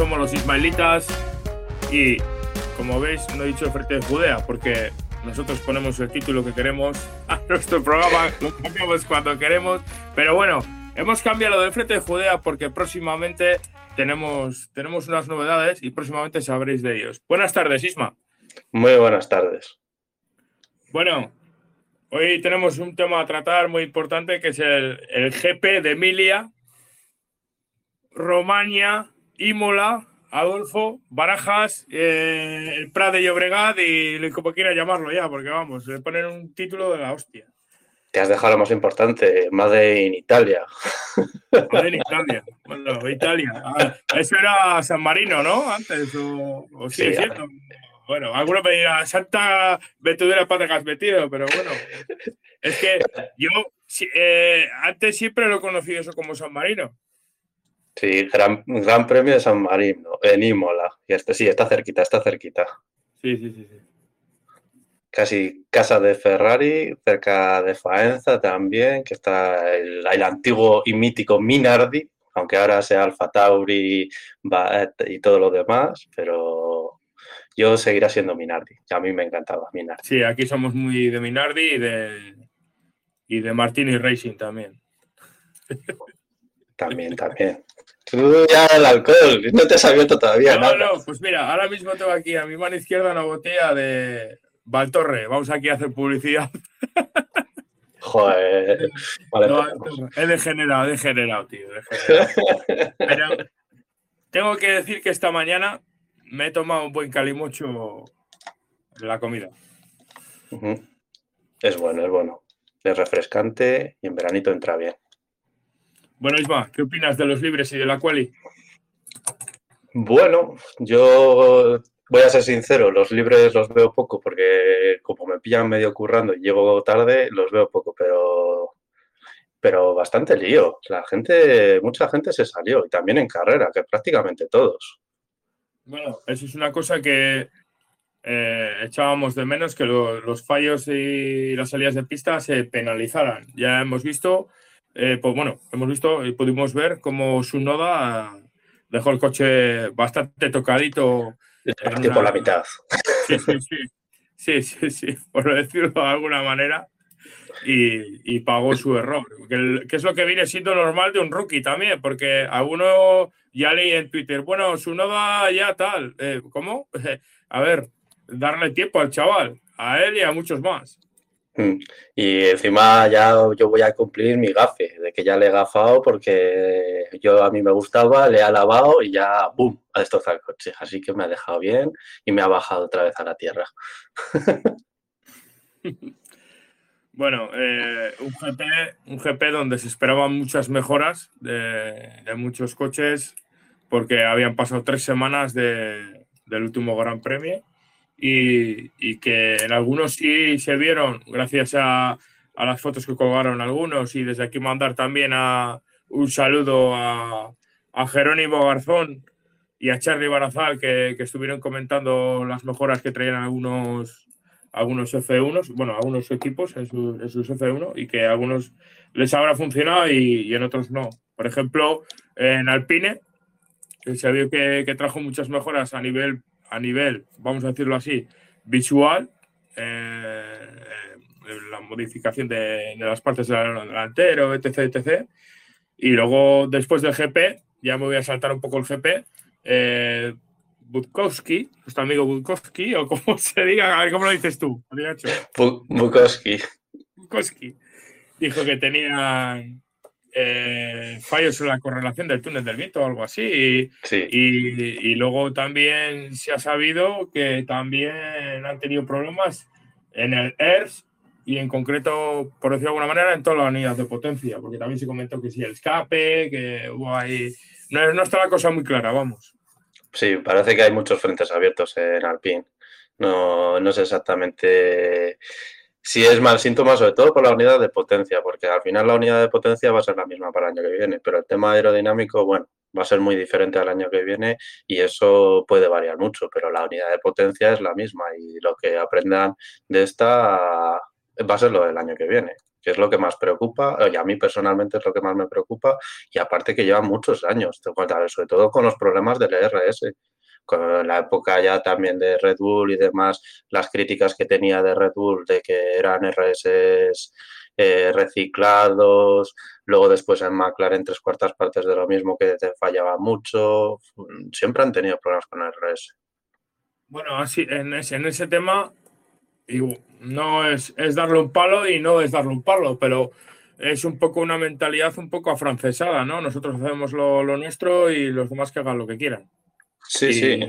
Somos los Ismaelitas y como veis no he dicho el frente de Judea porque nosotros ponemos el título que queremos a nuestro programa, lo cambiamos cuando queremos, pero bueno, hemos cambiado de frente de Judea porque próximamente tenemos, tenemos unas novedades y próximamente sabréis de ellos. Buenas tardes, Isma. Muy buenas tardes. Bueno, hoy tenemos un tema a tratar muy importante que es el, el GP de Emilia, Romagna, Imola, Adolfo, Barajas, eh, el Prat de Llobregat y como quiera llamarlo ya, porque vamos, le ponen un título de la hostia. Te has dejado lo más importante, Made in Italia. Made in Italia. Bueno, Italia. Ah, eso era San Marino, ¿no? Antes, o, Sí, siendo. Bueno, alguno me dirá, Santa Betudera Pata que has metido, pero bueno. Es que yo eh, antes siempre lo he conocido eso como San Marino. Sí, gran, gran premio de San Marino, en Imola. Y este sí, está cerquita, está cerquita. Sí, sí, sí. sí. Casi casa de Ferrari, cerca de Faenza también, que está el, el antiguo y mítico Minardi, aunque ahora sea Alfa Tauri y todo lo demás, pero yo seguirá siendo Minardi. A mí me encantaba Minardi. Sí, aquí somos muy de Minardi y de, y de Martini Racing también. También, también. Tú ya el alcohol, no te has abierto todavía No, nada. no, pues mira, ahora mismo tengo aquí a mi mano izquierda una botella de Valtorre. Vamos aquí a hacer publicidad. Joder. Vale, No, he degenerado, he degenerado, tío. he degenerado. Pero tengo que decir que esta mañana me he tomado un buen calimocho en la comida. Es bueno, es bueno. Es refrescante y en veranito entra bien. Bueno, Isma, ¿qué opinas de los libres y de la quali? Bueno, yo voy a ser sincero, los libres los veo poco porque como me pillan medio currando y llego tarde, los veo poco, pero, pero bastante lío. La gente, mucha gente se salió y también en carrera, que prácticamente todos. Bueno, eso es una cosa que eh, echábamos de menos, que lo- los fallos y las salidas de pista se penalizaran. Ya hemos visto, eh, pues bueno, hemos visto y pudimos ver cómo su noda dejó el coche bastante tocadito. Partió por la mitad. Sí, sí, sí. Sí, sí, sí, por decirlo de alguna manera. Y, y pagó su error. Que, es lo que viene siendo normal de un rookie también, porque alguno ya leí en Twitter, bueno, su noda ya tal. Eh, ¿Cómo? A ver, darle tiempo al chaval, a él y a muchos más. Y encima ya yo voy a cumplir mi gafe, de que ya le he gafado porque yo a mí me gustaba, le he lavado y ya, ¡boom!, a destrozar el coche. Así que me ha dejado bien y me ha bajado otra vez a la tierra. Bueno, eh, un, GP, un GP donde se esperaban muchas mejoras de, muchos coches, porque habían pasado tres semanas de- del último Gran Premio y, que en algunos sí se vieron, gracias a, a las fotos que colgaron algunos, y desde aquí mandar también a, un saludo a, a Jerónimo Garzón y a Charlie Barazal, que, que estuvieron comentando las mejoras que traían algunos algunos F1, bueno, algunos equipos en, su- en sus F1 y que a algunos les habrá funcionado y, y en otros no. Por ejemplo, en Alpine, se vio que, que trajo muchas mejoras a nivel, a nivel, vamos a decirlo así, visual, eh, eh, la modificación de, de las partes del alerón delantero, etc, etc. Y luego, después del GP, ya me voy a saltar un poco el GP, eh, Budkowski, nuestro amigo Budkowski, o como se diga, a ver cómo lo dices tú, Bukowski. Budkowski, dijo que tenían eh, fallos en la correlación del túnel del viento o algo así. Y, Sí, y- y luego también se ha sabido que también han tenido problemas en el ERS y en concreto, por decirlo de alguna manera, en todas las unidades de potencia, porque también se comentó que sí, el escape, que hubo ahí... No, no está la cosa muy clara, vamos. Sí, parece que hay muchos frentes abiertos en Alpine. No, no sé exactamente si es mal síntoma, sobre todo por la unidad de potencia, porque al final la unidad de potencia va a ser la misma para el año que viene, pero el tema aerodinámico, bueno, va a ser muy diferente al año que viene y eso puede variar mucho, pero la unidad de potencia es la misma y lo que aprendan de esta va a ser lo del año que viene que es lo que más preocupa, y a mí personalmente es lo que más me preocupa, y aparte que lleva muchos años, sobre todo con los problemas del ERS con la época ya también de Red Bull y demás, las críticas que tenía de Red Bull de que eran RS eh, reciclados, luego después en McLaren tres cuartas partes de lo mismo que te fallaba mucho, siempre han tenido problemas con RS. Bueno, así en ese, en ese tema no es, es darle un palo y no es darle un palo, pero es un poco una mentalidad un poco afrancesada, ¿no? Nosotros hacemos lo, lo nuestro y los demás que hagan lo que quieran. Sí, y, sí.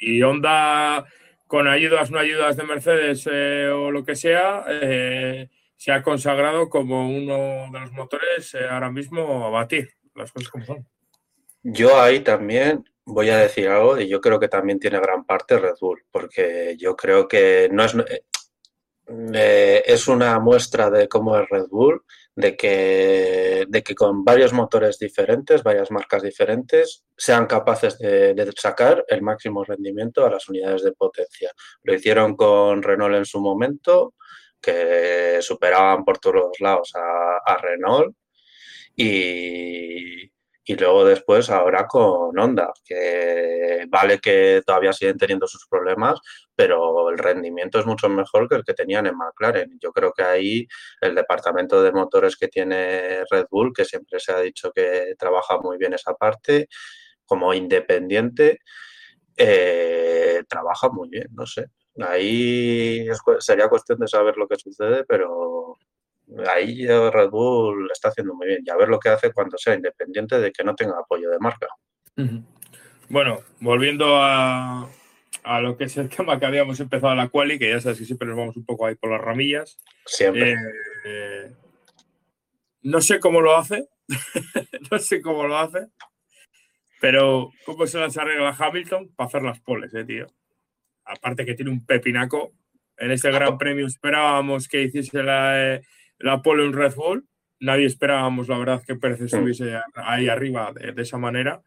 Y Honda, con ayudas, no ayudas de Mercedes eh, o lo que sea, eh, se ha consagrado como uno de los motores eh, ahora mismo a batir, las cosas como son. Yo ahí también voy a decir algo y yo creo que también tiene gran parte Red Bull, porque yo creo que no es, eh, es una muestra de cómo es Red Bull, de que, de que con varios motores diferentes, varias marcas diferentes, sean capaces de, sacar el máximo rendimiento a las unidades de potencia. Lo hicieron con Renault en su momento, que superaban por todos lados a, a Renault. Y, y luego después ahora con Honda, que vale que todavía siguen teniendo sus problemas, pero el rendimiento es mucho mejor que el que tenían en McLaren. Yo creo que ahí el departamento de motores que tiene Red Bull, que siempre se ha dicho que trabaja muy bien esa parte, como independiente, eh, trabaja muy bien, no sé. Ahí sería cuestión de saber lo que sucede, pero ahí Red Bull está haciendo muy bien y a ver lo que hace cuando sea independiente de que no tenga apoyo de marca. Bueno, volviendo a, a lo que es el tema que habíamos empezado la quali, que ya sabes que siempre nos vamos un poco ahí por las ramillas. Siempre. Eh, eh, no sé cómo lo hace, no sé cómo lo hace, pero cómo se las arregla Hamilton para hacer las poles, eh, tío. Aparte que tiene un pepinaco. En este Gran Premio esperábamos que hiciese la, eh, la pole en Red Bull. Nadie esperábamos, la verdad, que Pérez estuviese ahí arriba de, de, esa manera.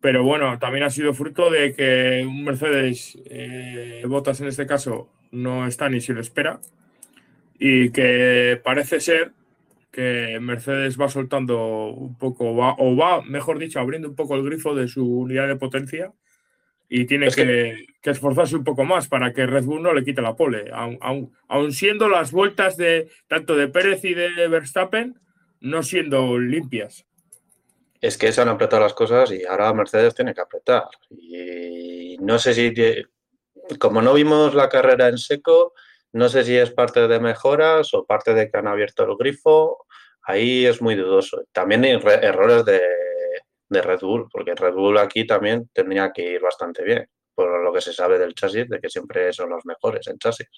Pero bueno, también ha sido fruto de que un Mercedes, eh, Botas en este caso, no está ni si lo espera. Y que parece ser que Mercedes va soltando un poco, va, o va, mejor dicho, abriendo un poco el grifo de su unidad de potencia y tiene que, que, que, esforzarse un poco más para que Red Bull no le quite la pole. Aun, aun, aun, siendo las vueltas de tanto de Pérez y de Verstappen no siendo limpias. Es que se han apretado las cosas y ahora Mercedes tiene que apretar. Y no sé si, como no vimos la carrera en seco, no sé si es parte de mejoras o parte de que han abierto el grifo. Ahí es muy dudoso. También hay errores de, de Red Bull, porque Red Bull aquí también tendría que ir bastante bien, por lo que se sabe del chasis, de que siempre son los mejores en chasis.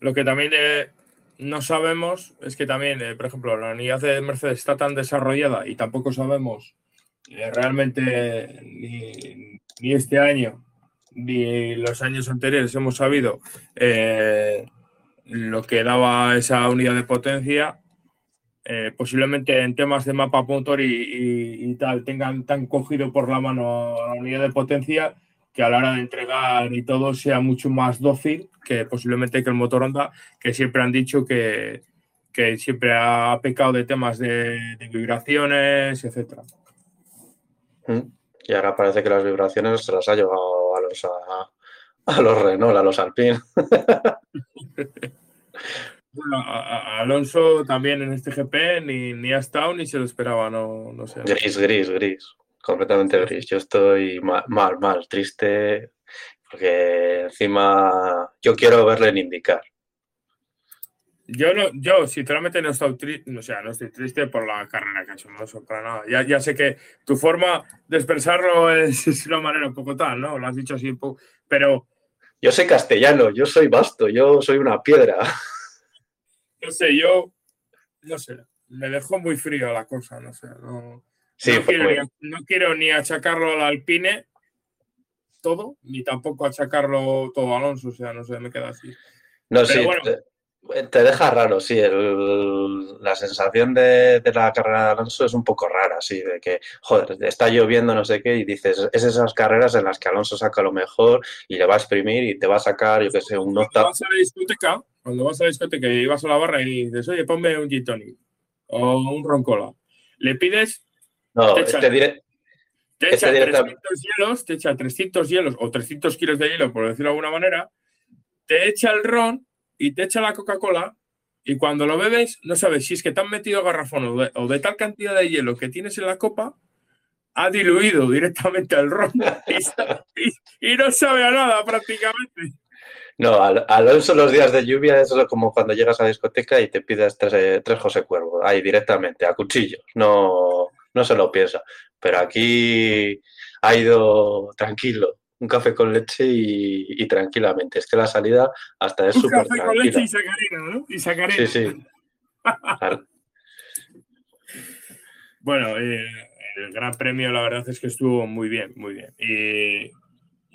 Lo que también eh, no sabemos es que también, eh, por ejemplo, la unidad de Mercedes está tan desarrollada y tampoco sabemos eh, realmente ni, ni, este año ni los años anteriores hemos sabido lo que daba esa unidad de potencia eh, posiblemente en temas de mapa motor y, y, y, tal tengan tan cogido por la mano la unidad de potencia que a la hora de entregar y todo sea mucho más dócil que posiblemente que el motor Honda, que siempre han dicho que, que siempre ha pecado de temas de, de vibraciones, etc. Y ahora parece que las vibraciones se las ha llevado a los, a, a los Renault, a los Alpine. Bueno, a, a Alonso también en este GP ni, ni ha estado ni se lo esperaba, no, no sé. Gris, gris, gris, completamente gris. Yo estoy mal, mal, mal, triste, porque encima yo quiero verle en indicar. Yo, no, yo sinceramente no estoy triste, o sea, no estoy triste por la carrera que ha hecho Alonso, para nada. Ya, ya sé que tu forma de expresarlo es, es una manera un poco tal, ¿no? Lo has dicho así un poco, pero Yo soy castellano, yo soy vasto, yo soy una piedra. No sé, yo, no sé, me dejó muy frío la cosa, no sé. No, Sí, no, quiero, no quiero ni achacarlo al Alpine todo, ni tampoco achacarlo todo a Alonso, o sea, no sé, me queda así. No, Pero sí, bueno. te, te deja raro, sí. el- la sensación de, de la carrera de Alonso es un poco rara, sí, de que, joder, está lloviendo, no sé qué, y dices, es esas carreras en las que Alonso saca lo mejor y le va a exprimir y te va a sacar, yo qué sé, un Cuando octavo. vas a la discoteca, cuando vas a la discoteca y vas a la barra y dices, oye, ponme un gin tonic o un roncola, le pides, No, te echa- este dire- te Este echa directa- 300 hielos, te echa 300 hielos o 300 kilos de hielo, por decirlo de alguna manera, te echa el ron y te echa la Coca-Cola y cuando lo bebes no sabes si es que te han metido garrafón o de, tal cantidad de hielo que tienes en la copa, ha diluido directamente el ron y, no sabe a nada prácticamente. No, Al- Alonso los días de lluvia es como cuando llegas a la discoteca y te pides tres, eh, tres José Cuervo, ahí directamente, a cuchillos, no, no se lo piensa. Pero aquí ha ido tranquilo, un café con leche y, y tranquilamente. Es que la salida hasta es Un súper café con leche tranquila. y sacarina, ¿no? Y sacarina. Sí, sí. Claro. Bueno, eh, el Gran Premio la verdad es que estuvo muy bien, muy bien. Y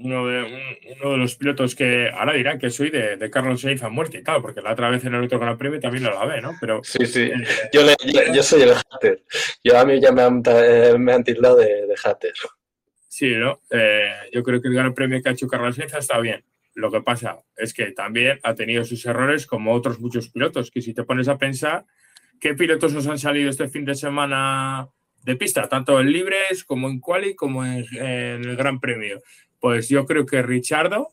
uno de, un- uno de los pilotos que ahora dirán que soy de, de Carlos Sainz a muerte y tal, porque la otra vez en el otro Gran Premio también lo lavé, ¿no? Pero Sí, sí. eh, Yo, le- yo- yo soy el hater. Yo a mí ya me han, eh, me han tildado de, de hater. Sí, ¿no? Eh, yo creo que el Gran Premio que ha hecho Carlos Sainz está bien. Lo que pasa es que también ha tenido sus errores como otros muchos pilotos, que si te pones a pensar, ¿qué pilotos nos han salido este fin de semana de pista? Tanto en libres como en quali como en, el Gran Premio. Pues yo creo que Richardo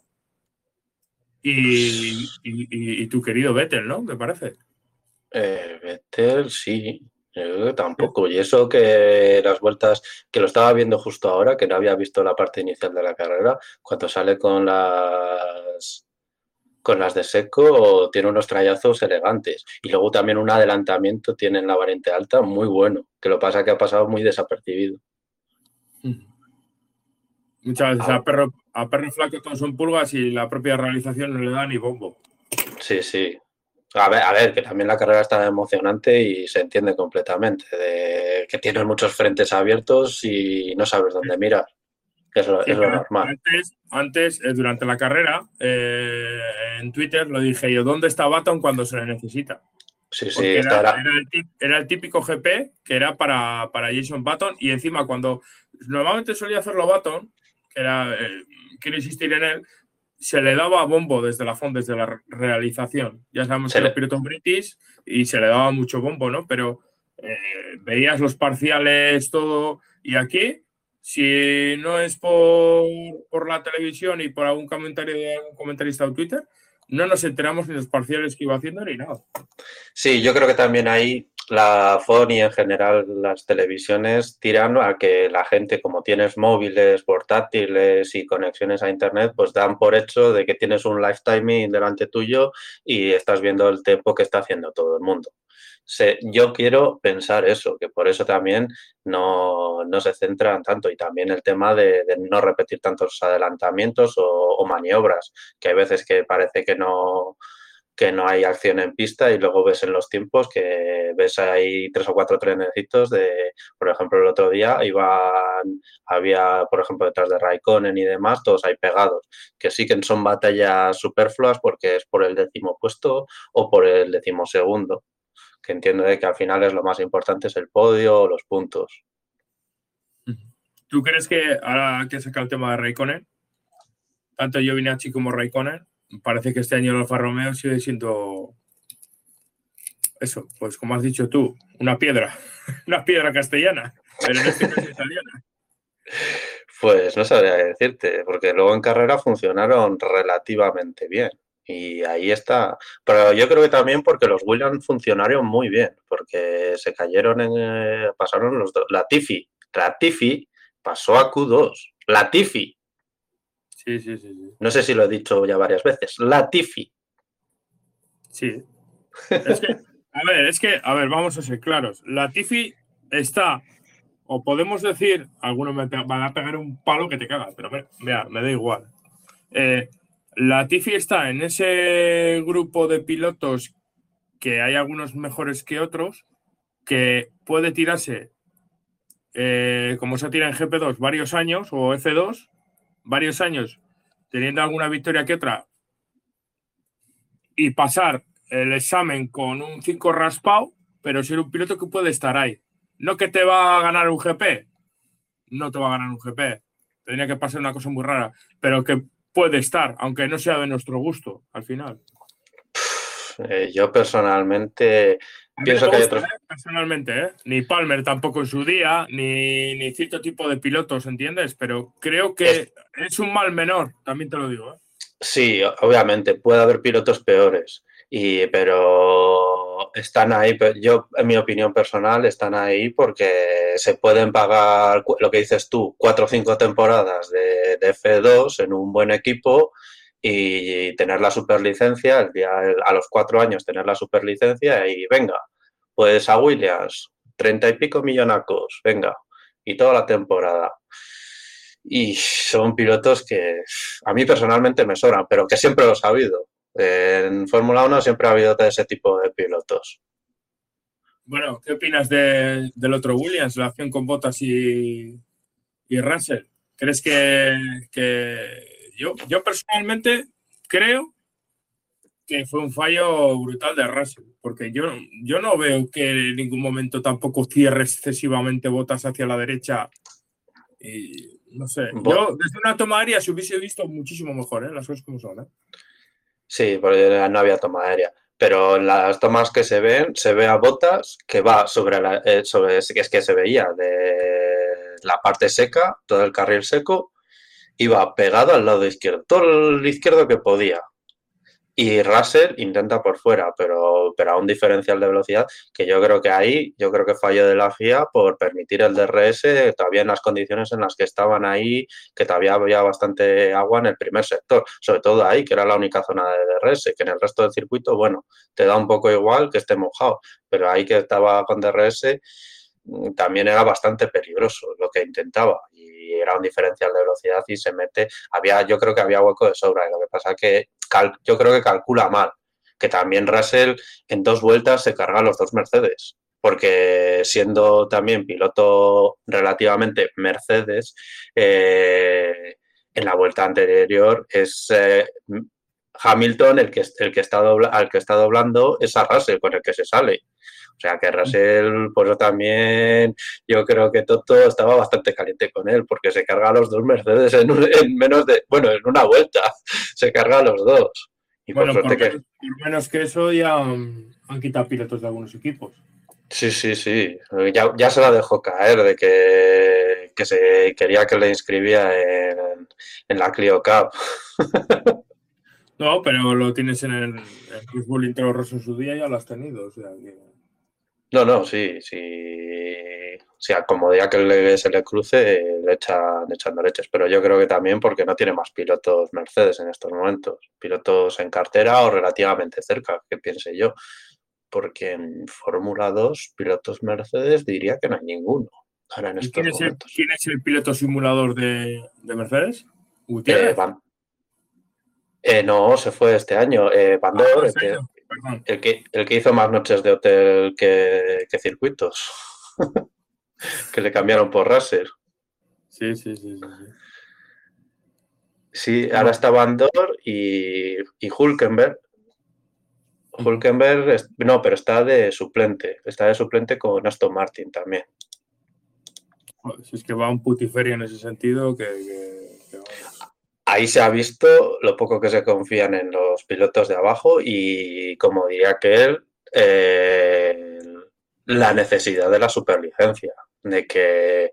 y tu querido Vettel, ¿no? Me parece. Eh, Vettel, sí. Yo tampoco. Y eso que las vueltas, que lo estaba viendo justo ahora, que no había visto la parte inicial de la carrera, cuando sale con las con las de seco, tiene unos trayazos elegantes. Y luego también un adelantamiento tiene en la variante alta muy bueno, que lo pasa que ha pasado muy desapercibido. Muchas veces a perro, a perro flaco todos son pulgas y la propia realización no le da ni bombo. Sí, sí. A ver, a ver, que también la carrera está emocionante y se entiende completamente, de que tienes muchos frentes abiertos y no sabes dónde mirar. que Es lo, Sí, es lo normal. Antes, antes eh, durante la carrera, eh, en Twitter lo dije yo, ¿dónde está Baton cuando se le necesita? Sí, sí, era, era- el tip- era el típico GP que era para, para Jason Button y encima cuando normalmente solía hacerlo Button, que era, eh, quiero insistir en él, se le daba bombo desde la FON, desde la re- realización. Ya sabemos Se que le- los pilotos british y se le daba mucho bombo, ¿no? Pero eh, veías los parciales, todo, y aquí, si no es por, por la televisión y por algún comentario de algún comentarista o Twitter, no nos enteramos ni los parciales que iba haciendo ni nada. Sí, yo creo que también ahí la FON y en general las televisiones tiran a que la gente, como tienes móviles, portátiles y conexiones a Internet, pues dan por hecho de que tienes un live timing delante tuyo y estás viendo el tiempo que está haciendo todo el mundo. Se- yo quiero pensar eso, que por eso también no, no se centran tanto y también el tema de, de no repetir tantos adelantamientos o, o maniobras, que hay veces que parece que no, que no hay acción en pista y luego ves en los tiempos que ves ahí tres o cuatro trenecitos de, por ejemplo, el otro día iban, había, por ejemplo, detrás de Raikkonen y demás, todos ahí pegados, que sí que son batallas superfluas porque es por el décimo puesto o por el décimo segundo, que entiendo de que al final es lo más importante es el podio o los puntos. ¿Tú crees que ahora que saca el tema de Raikkonen, tanto Giovinacci como Raikkonen, parece que este año el Alfa Romeo sigue siendo eso, pues como has dicho tú, una piedra, una piedra castellana, pero en este caso italiana. Pues no sabría decirte, porque luego en carrera funcionaron relativamente bien. Y ahí está. Pero yo creo que también porque los Williams funcionaron muy bien, porque se cayeron en. eh, pasaron los dos. La Tiffy. La Tiffy pasó a Q2. La Tiffy. Sí, sí, sí, sí. No sé si lo he dicho ya varias veces. La Tiffy. Sí. Es que, a ver, es que, a ver, vamos a ser claros. La Tifi está, o podemos decir, algunos me van a pegar un palo que te cagas, pero me, vea, me da igual. Eh, La Tifi está en ese grupo de pilotos que hay algunos mejores que otros, que puede tirarse, eh, como se tira en GP2, varios años, o F2, varios años, teniendo alguna victoria que otra, y pasar el examen con un 5 raspado, pero ser un piloto que puede estar ahí. No que te va a ganar un GP, no te va a ganar un GP. Tendría que pasar una cosa muy rara, pero que puede estar, aunque no sea de nuestro gusto al final. Eh, yo personalmente pienso que hay otros. ¿eh? Personalmente, ¿eh? ni Palmer tampoco en su día, ni, ni, cierto tipo de pilotos, ¿entiendes? Pero creo que es, es un mal menor, también te lo digo. ¿eh? Sí, obviamente, puede haber pilotos peores. Y, pero están ahí, yo en mi opinión personal, están ahí porque se pueden pagar, lo que dices tú, cuatro o cinco temporadas de, de F2 en un buen equipo y tener la superlicencia, el día, a los cuatro años tener la superlicencia y venga, pues a Williams, treinta y pico millonacos, venga, y toda la temporada. Y son pilotos que a mí personalmente me sobran, pero que siempre los ha habido. En Fórmula 1 siempre ha habido ese tipo de pilotos. Bueno, ¿qué opinas de, del otro Williams, la acción con Bottas y, y Russell? ¿Crees que, que yo, yo personalmente creo que fue un fallo brutal de Russell, porque yo, yo no veo que en ningún momento tampoco cierre excesivamente botas hacia la derecha. Y, no sé, yo desde una toma aérea se hubiese visto muchísimo mejor, ¿eh? las cosas como son. ¿eh? Sí, porque no había toma aérea. Pero en las tomas que se ven, se ve a botas que va sobre la, eh, sobre es que se veía de la parte seca, todo el carril seco, iba pegado al lado izquierdo, todo el izquierdo que podía. Y Russell intenta por fuera, pero, pero a un diferencial de velocidad que yo creo que ahí, yo creo que falló de la FIA por permitir el DRS todavía en las condiciones en las que estaban ahí, que todavía había bastante agua en el primer sector, sobre todo ahí, que era la única zona de DRS, que en el resto del circuito, bueno, te da un poco igual que esté mojado, pero ahí que estaba con DRS también era bastante peligroso lo que intentaba y era un diferencial de velocidad y se mete, había, yo creo que había hueco de sobra, y lo que pasa que yo creo que calcula mal, que también Russell en dos vueltas se carga los dos Mercedes, porque siendo también piloto relativamente Mercedes, eh, en la vuelta anterior es eh, Hamilton el que, el que está dobla, al que está doblando es a Russell con el que se sale. O sea que Russell, por eso también yo creo que Toto estaba bastante caliente con él, porque se carga a los dos Mercedes en, un, en menos de, bueno, en una vuelta, se carga a los dos. Y bueno, por, por, que... por menos que eso ya um, han quitado pilotos de algunos equipos. Sí, sí, sí. Ya, ya, se la dejó caer de que, que se quería que le inscribía en, en la Clio Cup. no, pero lo tienes en el, el Fútbol Intero Rosso en su día, ya lo has tenido. O sea, que... No, no, sí, sí. O sea, como día que le, se le cruce, le echan echando leches. Pero yo creo que también porque no tiene más pilotos Mercedes en estos momentos. Pilotos en cartera o relativamente cerca, que piense yo. Porque en Fórmula 2, pilotos Mercedes diría que no hay ninguno. Ahora en estos ¿Quién, es el, ¿Quién, es el, piloto simulador de, de Mercedes? Eh, Van, eh, no, se fue este año. Eh, ah, el, que, el, que, el, que, hizo más noches de hotel que, que circuitos. que le cambiaron por Raser. Sí, sí, sí. Sí, sí ahora está Van Dor y, y Hulkenberg. Hulkenberg, no, pero está de suplente. Está de suplente con Aston Martin también. Si es que va un putiferio en ese sentido que ahí se ha visto lo poco que se confían en los pilotos de abajo y, como diría que él, eh, la necesidad de la superlicencia, de que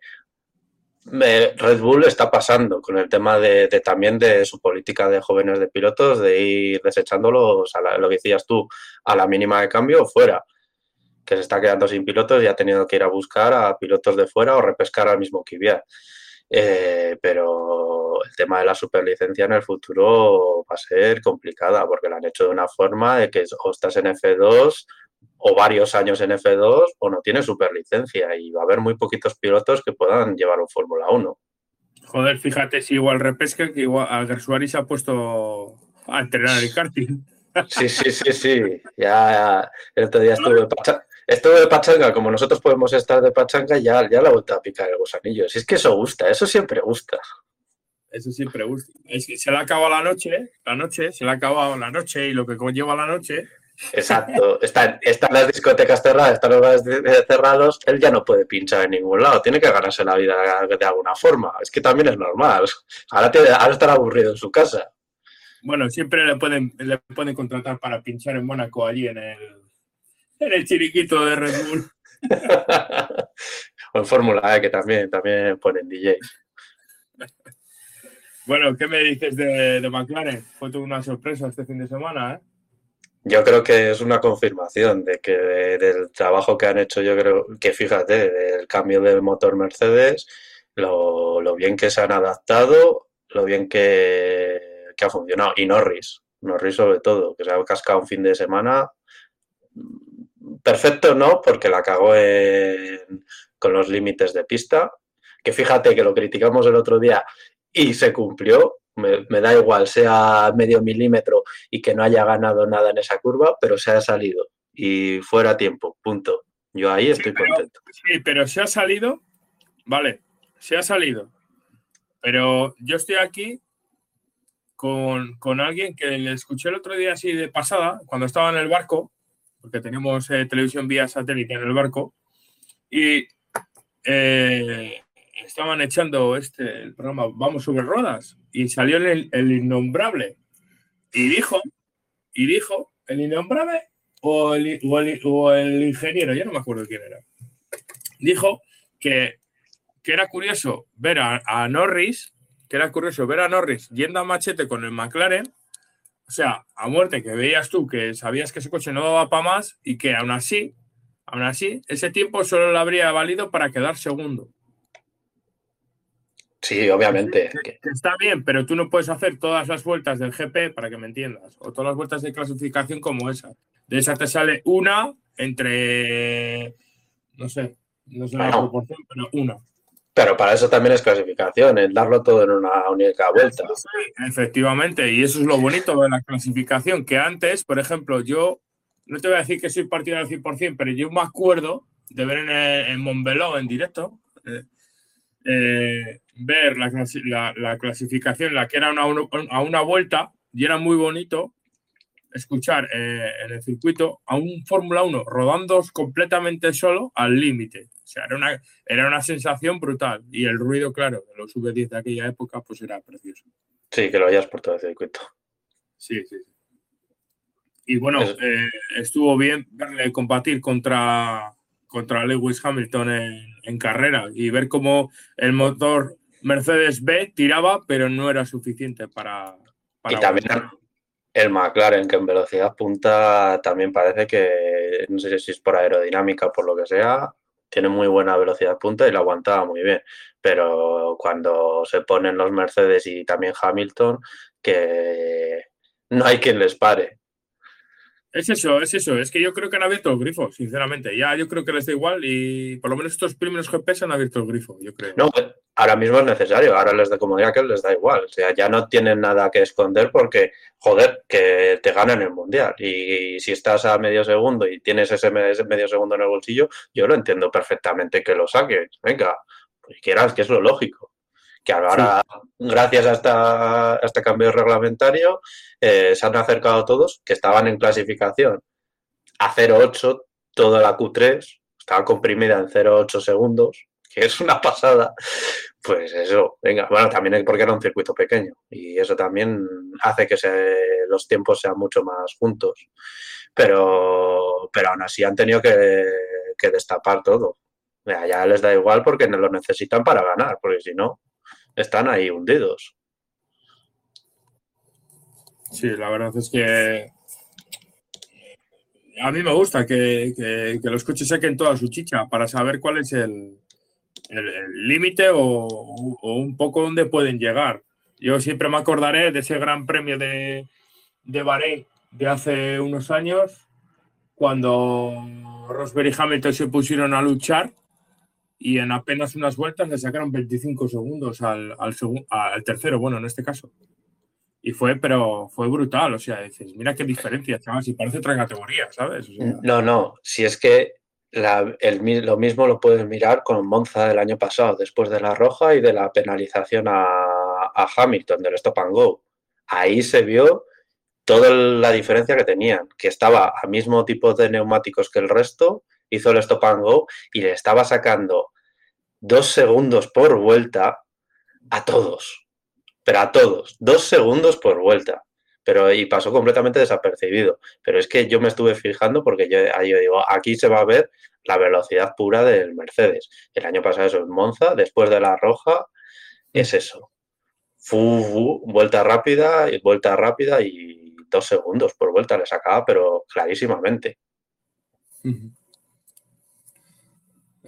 Red Bull está pasando con el tema de, también de su política de jóvenes de pilotos, de ir desechándolos, a lo que decías tú, a la mínima de cambio fuera, que se está quedando sin pilotos y ha tenido que ir a buscar a pilotos de fuera o repescar al mismo Kvyat. Eh, pero el tema de la superlicencia en el futuro va a ser complicada porque lo han hecho de una forma de que o estás en F2 o varios años en F2 o no tienes superlicencia y va a haber muy poquitos pilotos que puedan llevar un Fórmula 1. Joder, fíjate si igual repesca que igual Alguersuari se ha puesto a entrenar el karting. Sí, sí, sí, sí. Ya, el otro día estuve de, pachanga, estuve de pachanga, como nosotros podemos estar de pachanga, ya, ya la vuelta a picar el gusanillo. Si es que eso gusta, eso siempre gusta. Eso siempre gusta. Es que se le ha acabado la noche, la noche, se le ha acabado la noche y lo que conlleva la noche. Exacto. Están, están las discotecas cerradas, están los bares cerrados. Él ya no puede pinchar en ningún lado. Tiene que ganarse la vida de alguna forma. Es que también es normal. Ahora, tiene, ahora estará aburrido en su casa. Bueno, siempre le pueden, le pueden contratar para pinchar en Mónaco allí en el, en el chiriquito de Red Bull. o en Fórmula E, que también, también ponen DJ. Bueno, ¿qué me dices de, McLaren? Fue toda una sorpresa este fin de semana, ¿eh? Yo creo que es una confirmación de que del trabajo que han hecho, yo creo que fíjate, del cambio de motor Mercedes, lo, bien que se han adaptado, lo bien que, que ha funcionado. Y Norris, Norris sobre todo, que se ha cascado un fin de semana. Perfecto, ¿no? Porque la cagó en, con los límites de pista. Que fíjate que lo criticamos el otro día y se cumplió. Me, me, da igual, sea medio milímetro y que no haya ganado nada en esa curva, pero se ha salido y fuera tiempo, punto. Yo ahí estoy sí, pero, contento. Sí, pero se ha salido, vale, se ha salido. Pero yo estoy aquí con, con, alguien que le escuché el otro día así de pasada, cuando estaba en el barco, porque teníamos eh, televisión vía satélite en el barco, y eh, estaban echando este el programa Vamos sobre Rodas, y salió el, el, innombrable, y dijo, y dijo, el innombrable o el, o el, o el ingeniero, ya no me acuerdo quién era, dijo que, que era curioso ver a, a Norris que era curioso ver a Norris yendo a machete con el McLaren, o sea, a muerte, que veías tú que sabías que ese coche no daba para más y que aún así, aún así, ese tiempo solo le habría valido para quedar segundo. Sí, obviamente. Que, que está bien, pero tú no puedes hacer todas las vueltas del GP, para que me entiendas, o todas las vueltas de clasificación como esa. De esa te sale una entre, no sé, no sé la proporción, pero una. Pero para eso también es clasificación, el darlo todo en una única vuelta. Sí, efectivamente, y eso es lo bonito de la clasificación, que antes, por ejemplo, yo no te voy a decir que soy partidario al 100%, pero yo me acuerdo de ver en, en Montbeló en directo, eh, ver la, clasi la, la, clasificación, la que era una, a una vuelta, y era muy bonito escuchar eh, en el circuito a un Fórmula 1 rodando completamente solo al límite. O sea, era una, era una sensación brutal. Y el ruido, claro, de los V10 de aquella época, pues era precioso. Sí, que lo hayas por todo el circuito. Sí, sí. Y bueno, eh, estuvo bien verle combatir contra, contra Lewis Hamilton en, en, carrera y ver cómo el motor Mercedes B tiraba, pero no era suficiente para. para y también aguantar. el McLaren, que en velocidad punta también parece que, no sé si es por aerodinámica o por lo que sea, tiene muy buena velocidad punta y la aguantaba muy bien. Pero cuando se ponen los Mercedes y también Hamilton, que no hay quien les pare. Es eso, es eso. Es que yo creo que han abierto el grifo, sinceramente. Ya yo creo que les da igual y por lo menos estos primeros GPs han abierto el grifo, yo creo. No, ahora mismo es necesario. Ahora les da comodidad que les da igual. O sea, ya no tienen nada que esconder porque, joder, que te ganan el mundial. Y, si estás a medio segundo y tienes ese medio segundo en el bolsillo, yo lo entiendo perfectamente que lo saques. Venga, pues quieras, que es lo lógico que ahora, sí. gracias a, esta, a, este cambio reglamentario, eh, se han acercado todos que estaban en clasificación a 0,8, toda la Q3, estaba comprimida en 0,8 segundos, que es una pasada. Pues eso, venga, bueno, también porque era un circuito pequeño y eso también hace que se, los tiempos sean mucho más juntos. Pero, pero aún así han tenido que, que destapar todo. Ya les da igual porque no lo necesitan para ganar, porque si no, están ahí hundidos. Sí, la verdad es que a mí me gusta que, que, que los coches saquen toda su chicha para saber cuál es el límite o, o, un poco dónde pueden llegar. Yo siempre me acordaré de ese gran premio de, de de hace unos años, cuando Rosberg y Hamilton se pusieron a luchar y en apenas unas vueltas le sacaron 25 segundos al, al, al tercero, bueno, en este caso. Y fue, pero fue brutal. O sea, dices, mira qué diferencia, chaval, si parece otra categoría, ¿sabes? No, no, si es que lo mismo lo puedes mirar con Monza del año pasado, después de la roja y de la penalización a, a Hamilton del Stop and Go. Ahí se vio toda la diferencia que tenían, que estaba a mismo tipo de neumáticos que el resto, hizo el Stop and Go y le estaba sacando dos segundos por vuelta a todos, pero a todos, dos segundos por vuelta. Pero y pasó completamente desapercibido. Pero es que yo me estuve fijando porque yo, yo digo, aquí se va a ver la velocidad pura del Mercedes. El año pasado eso es Monza, después de la roja es eso. Fu, vuelta rápida y vuelta rápida y dos segundos por vuelta le sacaba, pero clarísimamente.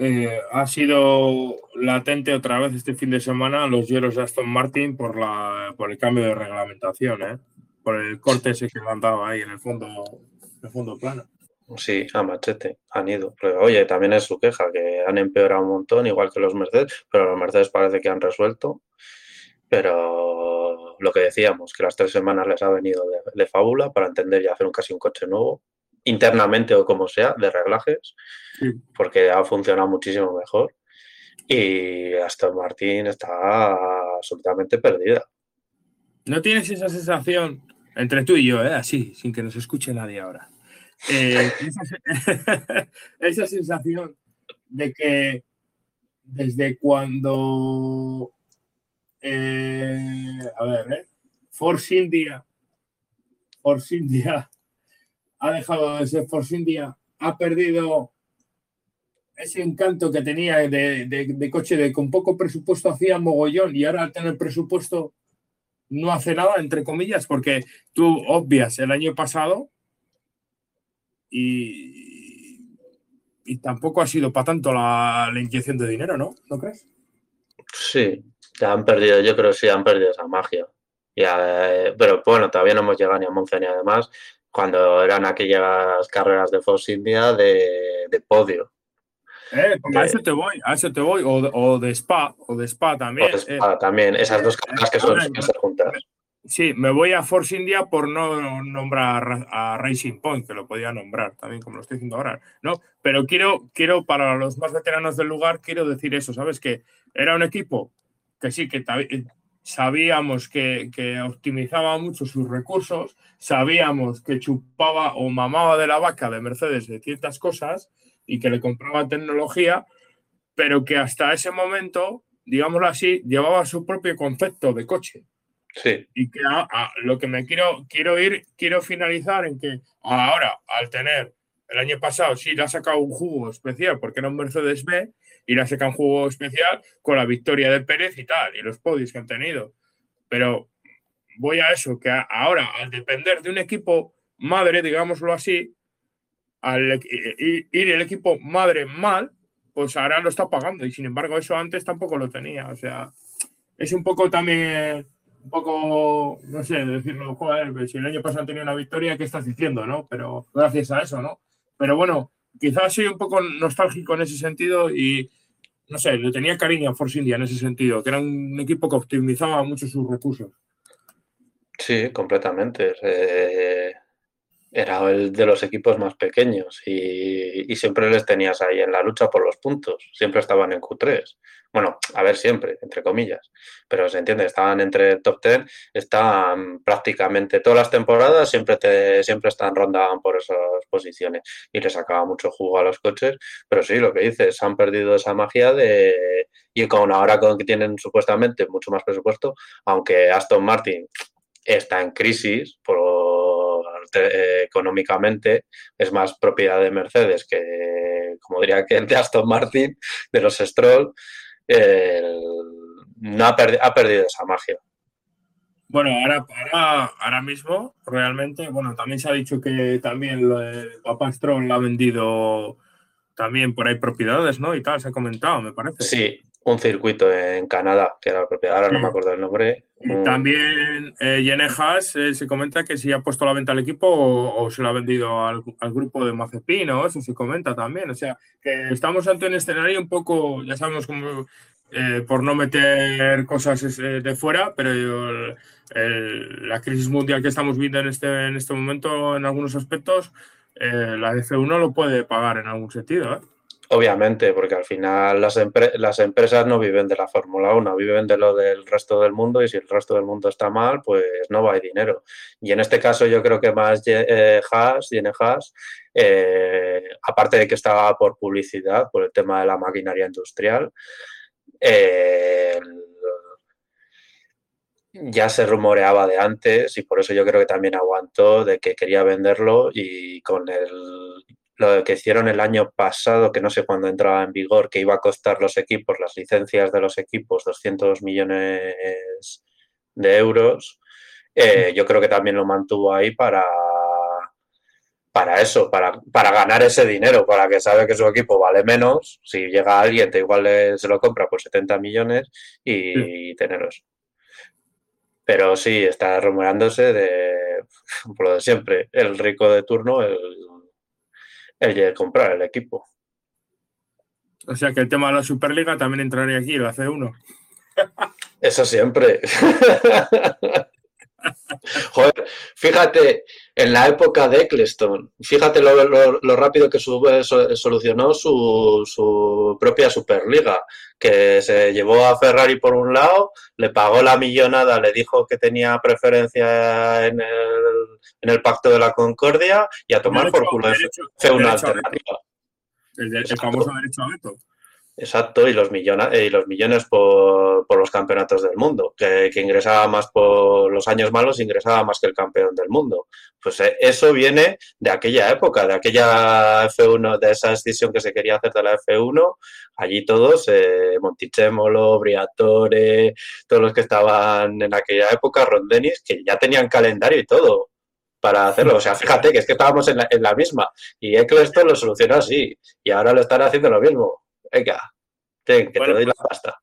Eh, ha sido latente otra vez este fin de semana los hielos de Aston Martin por, la, por el cambio de reglamentación, ¿eh? por el corte ese que han ahí en el fondo, en el fondo plano. Sí, a machete, han ido. oye, también es su queja, que han empeorado un montón, igual que los Mercedes, pero los Mercedes parece que han resuelto. Pero lo que decíamos, que las tres semanas les ha venido de, de fábula para entender y hacer un, casi un coche nuevo internamente o como sea, de reglajes, porque ha funcionado muchísimo mejor. Y Aston Martin está absolutamente perdida. ¿No tienes esa sensación entre tú y yo, eh? así, sin que nos escuche nadie ahora? Eh, esa, sensación de que desde cuando, eh, a ver, ¿eh? Force India, Force India ha dejado de ser Force India, ha perdido ese encanto que tenía de, coche de con poco presupuesto hacía mogollón y ahora al tener presupuesto no hace nada, entre comillas, porque tú obvias el año pasado y, y tampoco ha sido para tanto la, inyección de dinero, ¿no? ¿No crees? Sí, ya han perdido, yo creo que sí han perdido esa magia. Ya, pero bueno, todavía no hemos llegado ni a Monza ni además cuando eran aquellas carreras de Force India de, de podio. Eh, a eso te voy, a eso te voy, o, o de Spa, o de Spa también. O de Spa, eh, también, esas dos carreras que son eh, juntas. Sí, me voy a Force India por no nombrar a Racing Point, que lo podía nombrar también, como lo estoy diciendo ahora, ¿no? Pero quiero, quiero para los más veteranos del lugar, quiero decir eso, ¿sabes? Que era un equipo que sí, que sabíamos que, optimizaba mucho sus recursos, sabíamos que chupaba o mamaba de la vaca de Mercedes de ciertas cosas y que le compraba tecnología, pero que hasta ese momento, digámoslo así, llevaba su propio concepto de coche. Sí. Y que lo que me quiero, quiero ir, quiero finalizar en que ahora, al tener el año pasado, sí le ha sacado un jugo especial porque era un Mercedes B, y la sacan juego especial con la victoria de Pérez y tal, y los podios que han tenido. Pero voy a eso, que ahora, al depender de un equipo madre, digámoslo así, al ir el equipo madre mal, pues ahora lo está pagando. Y sin embargo, eso antes tampoco lo tenía. O sea, es un poco también, un poco, no sé, decirlo, joder, pues si el año pasado tenido una victoria, ¿qué estás diciendo, no? Pero gracias a eso, ¿no? Pero bueno, quizás soy un poco nostálgico en ese sentido y no sé, le tenía cariño a Force India en ese sentido, que era un equipo que optimizaba mucho sus recursos. Sí, completamente. Eh, era el de los equipos más pequeños y, siempre les tenías ahí en la lucha por los puntos. Siempre estaban en Q3. Bueno, a ver, siempre, entre comillas. Pero se entiende, estaban entre top 10, están prácticamente todas las temporadas, siempre, te, siempre están rondaban por esas posiciones y les sacaba mucho jugo a los coches. Pero sí, lo que dices, han perdido esa magia de. Y con ahora con que tienen supuestamente mucho más presupuesto, aunque Aston Martin está en crisis por, eh, económicamente, es más propiedad de Mercedes que, como diría que de Aston Martin, de los Stroll no ha, ha, perdido esa magia. Bueno, ahora, ahora, ahora, mismo, realmente, bueno, también se ha dicho que también el Papá Strong ha vendido también por ahí propiedades, ¿no? Y tal, se ha comentado, me parece. Sí, un circuito en Canadá, que era la propiedad, ahora no me acuerdo el nombre. también eh, Yenejas eh, se comenta que si ha puesto la venta al equipo o, se lo ha vendido al, grupo de Mazepin, ¿no? Eso se comenta también. O sea, que estamos ante un escenario un poco, ya sabemos cómo, eh, por no meter cosas eh, de fuera, pero el, el, la crisis mundial que estamos viviendo en este, en este momento en algunos aspectos, eh, la F1 lo puede pagar en algún sentido. ¿eh? Obviamente, porque al final las, las, empresas no viven de la Fórmula 1, viven de lo del resto del mundo y si el resto del mundo está mal, pues no va a dinero. Y en este caso yo creo que más eh, Haas, eh, aparte de que estaba por publicidad, por el tema de la maquinaria industrial, eh, ya se rumoreaba de antes y por eso yo creo que también aguantó de que quería venderlo y con el, lo que hicieron el año pasado, que no sé cuándo entraba en vigor, que iba a costar los equipos, las licencias de los equipos, 200 millones de euros, eh, yo creo que también lo mantuvo ahí para, para eso, para, para, ganar ese dinero, para que sabe que su equipo vale menos, si llega alguien, te igual le, se lo compra por 70 millones y, sí. y tener eso. Pero sí, está rumorándose de, por lo de siempre, el rico de turno, el, el de comprar el equipo. O sea que el tema de la Superliga también entraría aquí, la C1. Eso siempre. Joder, fíjate, en la época de Eccleston, fíjate lo, lo, lo rápido que su, solucionó su, su, propia Superliga, que se llevó a Ferrari por un lado, le pagó la millonada, le dijo que tenía preferencia en el, en el Pacto de la Concordia y a tomar por culo fue una alternativa. El, el, famoso derecho a veto. Exacto, y los, millones, y los millones por, los campeonatos del mundo, que, ingresaba más por los años malos, ingresaba más que el campeón del mundo. Pues eh, eso viene de aquella época, de aquella F1, de esa decisión que se quería hacer de la F1. Allí todos, eh, Briatore, todos los que estaban en aquella época, Ron Dennis, que ya tenían calendario y todo para hacerlo. O sea, fíjate que es que estábamos en la, en la misma y Eccleston lo solucionó así y ahora lo están haciendo lo mismo. Venga, ten, que bueno, te doy la pasta.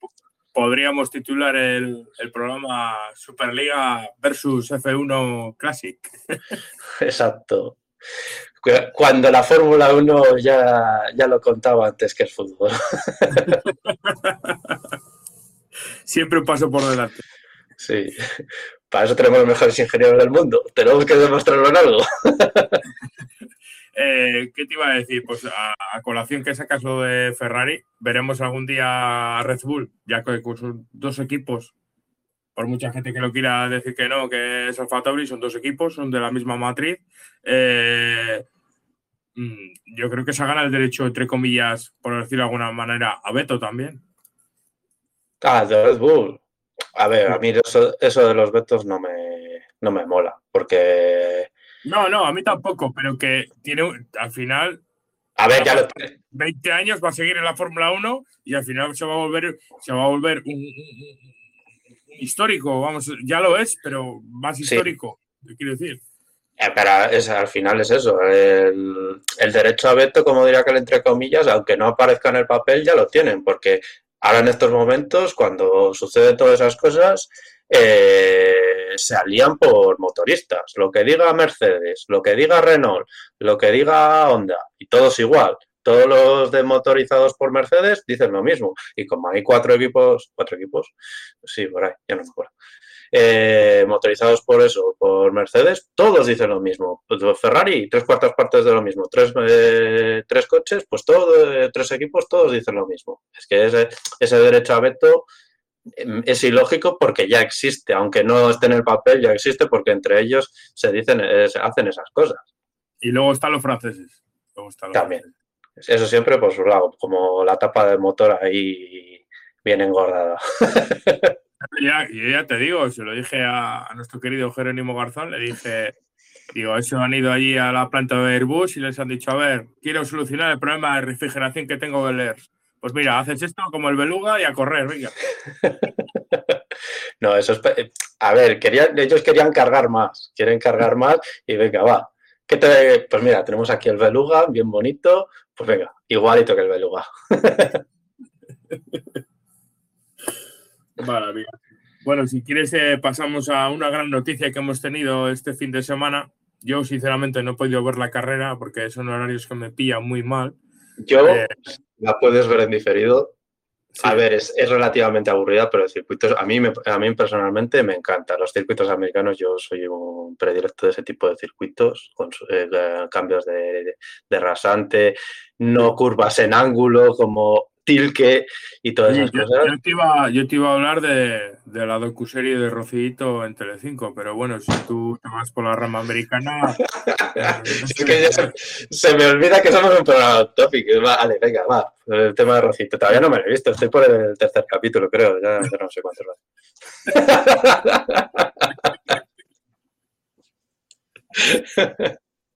Podríamos titular el, el, programa Superliga versus F1 Classic. Exacto. Cuando la Fórmula 1 ya, ya lo contaba antes que el fútbol. Siempre un paso por delante. Sí. Para eso tenemos los mejores ingenieros del mundo. Tenemos que demostrarlo en algo. Eh, ¿Qué te iba a decir? Pues a, a, colación que sacas lo de Ferrari, veremos algún día a Red Bull, ya que con sus dos equipos, por mucha gente que lo quiera decir que no, que es Alfa Tauri, son dos equipos, son de la misma matriz. Eh, mm, yo creo que se gana el derecho, entre comillas, por decirlo de alguna manera, a Beto también. Ah, de Red Bull. A ver, a mí eso, eso de los vetos no me, no me mola, porque no, no, a mí tampoco, pero que tiene al final. A ver, ya lo 20 años va a seguir en la Fórmula 1 y al final se va a volver, se va a volver un, un, un histórico, vamos, ya lo es, pero más histórico, sí. quiero decir. Eh, pero es, al final es eso, el, el, derecho a veto, como diría que entre comillas, aunque no aparezca en el papel, ya lo tienen, porque ahora en estos momentos, cuando suceden todas esas cosas, eh, se alían por motoristas. Lo que diga Mercedes, lo que diga Renault, lo que diga Honda, y todos igual. Todos los de motorizados por Mercedes dicen lo mismo. Y como hay cuatro equipos, cuatro equipos, sí, por ahí, ya no me acuerdo. Eh, motorizados por eso, por Mercedes, todos dicen lo mismo. Pues Ferrari, tres cuartas partes de lo mismo. Tres, eh, tres coches, pues todos, eh, tres equipos, todos dicen lo mismo. Es que ese, ese derecho a veto es ilógico porque ya existe, aunque no esté en el papel, ya existe porque entre ellos se dicen, eh, se hacen esas cosas. Y luego están los franceses. Luego están los También. Franceses. Eso siempre por su lado, como la tapa del motor ahí bien engordada. ya, ya te digo, se lo dije a, a, nuestro querido Jerónimo Garzón, le dije, digo, eso han ido allí a la planta de Airbus y les han dicho, a ver, quiero solucionar el problema de refrigeración que tengo del ERS pues mira, haces esto como el beluga y a correr, venga. no, eso es. A ver, querían, ellos querían cargar más, quieren cargar más y venga, va. ¿Qué te... Pues mira, tenemos aquí el beluga, bien bonito, pues venga, igualito que el beluga. Vale, Bueno, si quieres, eh, pasamos a una gran noticia que hemos tenido este fin de semana. Yo, sinceramente, no he podido ver la carrera porque son horarios que me pillan muy mal. Yo, eh, la puedes ver en diferido. A ver, es, relativamente aburrida, pero el circuito, a mí, a mí personalmente me encanta. Los circuitos americanos, yo soy un predilecto de ese tipo de circuitos, con eh, cambios de, de, rasante, no curvas en ángulo, como Tilke y todas esas cosas. Yo te, iba, yo te, iba, a hablar de, de la docuserie de Rocito en Telecinco, pero bueno, si tú te vas por la rama americana... es que se, me olvida que somos un programa topic. Vale, venga, va, el tema de Rocito. Todavía no me lo he visto, estoy por el tercer capítulo, creo, ya, no sé cuántos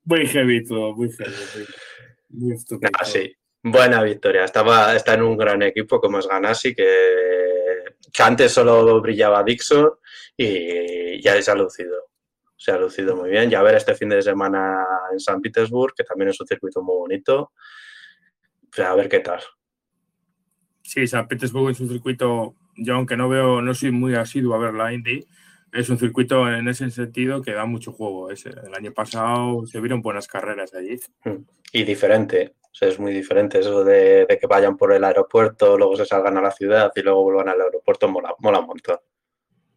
muy heavy todo, muy heavy. Muy, estúpido. Ah, sí. Buena victoria. Estaba, está en un gran equipo como es Ganassi, que, antes solo brillaba Dixon y ya se ha lucido. Se ha lucido muy bien. Ya ver este fin de semana en San Petersburg, que también es un circuito muy bonito. a ver qué tal. Sí, San Petersburg es un circuito, yo aunque no veo, no soy muy asiduo a ver la Indy, es un circuito en ese sentido que da mucho juego. El año pasado se vieron buenas carreras allí. Y diferente es muy diferente eso de, que vayan por el aeropuerto, luego se salgan a la ciudad y luego vuelvan al aeropuerto, mola, mola un montón.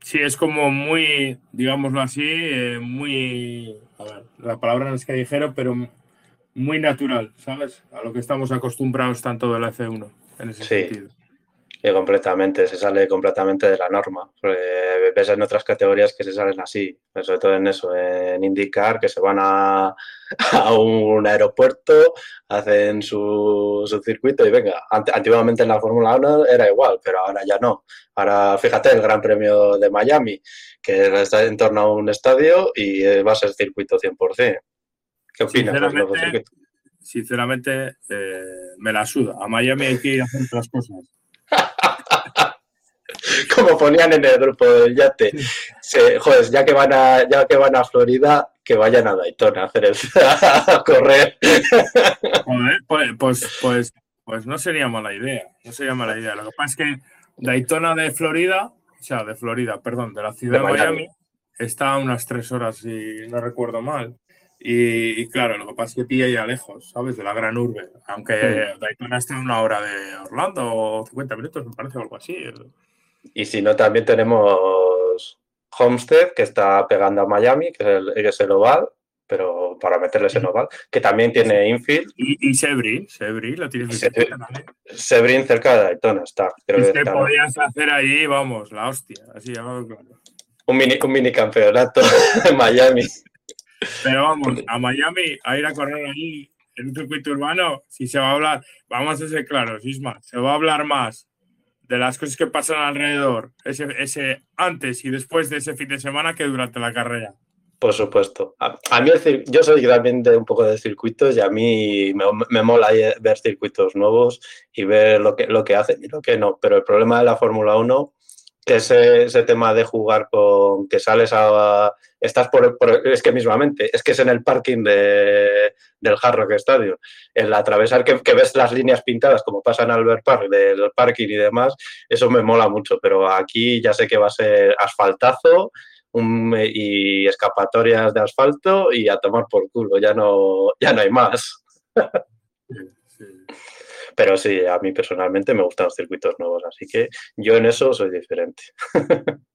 Sí, es como muy, digámoslo así, eh, muy, a ver, la palabra no es que dijeron, pero muy natural, ¿sabes? A lo que estamos acostumbrados tanto del F1 en ese sentido completamente, se sale completamente de la norma. ves en otras categorías que se salen así, sobre todo en eso, en indicar que se van a, un aeropuerto, hacen su, circuito y venga. Antiguamente en la Fórmula 1 era igual, pero ahora ya no. Ahora fíjate el Gran Premio de Miami, que está en torno a un estadio y va a ser circuito 100%. ¿Qué opinas? Sinceramente, sinceramente eh, me la suda. A Miami hay que ir a hacer otras cosas. Como ponían en el grupo del yate. joder, ya que van a, ya que van a Florida, que vayan a Daytona a hacer el, a correr. pues, pues, pues, pues, no sería mala idea. No sería mala idea. Lo que pasa es que Daytona de Florida, o sea, de Florida, perdón, de la ciudad de, Miami, está a unas tres horas, si no recuerdo mal. Y, claro, lo que pasa es que pilla ya lejos, ¿sabes? De la gran urbe. Aunque Daytona está a una hora de Orlando, o 50 minutos, me parece, algo así. Y si no, también tenemos Homestead, que está pegando a Miami, que es el, oval, pero para meterles en oval, que también tiene infield. Y, y Sebring, Sebring lo tienes Sebring cerca de Daytona está. Creo que podías hacer ahí, vamos, la hostia, así llamado claro. Un mini, un mini campeonato en Miami. Pero vamos, a Miami, a ir a correr ahí en un circuito urbano, si se va a hablar, vamos a ser claros, Isma, se va a hablar más de las cosas que pasan alrededor, ese, ese antes y después de ese fin de semana que durante la carrera. Por supuesto. A, mí, yo soy también de un poco de circuitos y a mí me, me, mola ver circuitos nuevos y ver lo que, lo que hacen y lo que no. Pero el problema de la Fórmula 1 que ese, ese, tema de jugar con que sales a... Estás por, Es que mismamente, es que es en el parking de, del Hard Rock Stadium. El atravesar que, ves las líneas pintadas, como pasa en Albert Park, del parking y demás, eso me mola mucho. Pero aquí ya sé que va a ser asfaltazo y escapatorias de asfalto y a tomar por culo. Ya no, ya no hay más. Pero sí, a mí personalmente me gustan los circuitos nuevos, así que yo en eso soy diferente.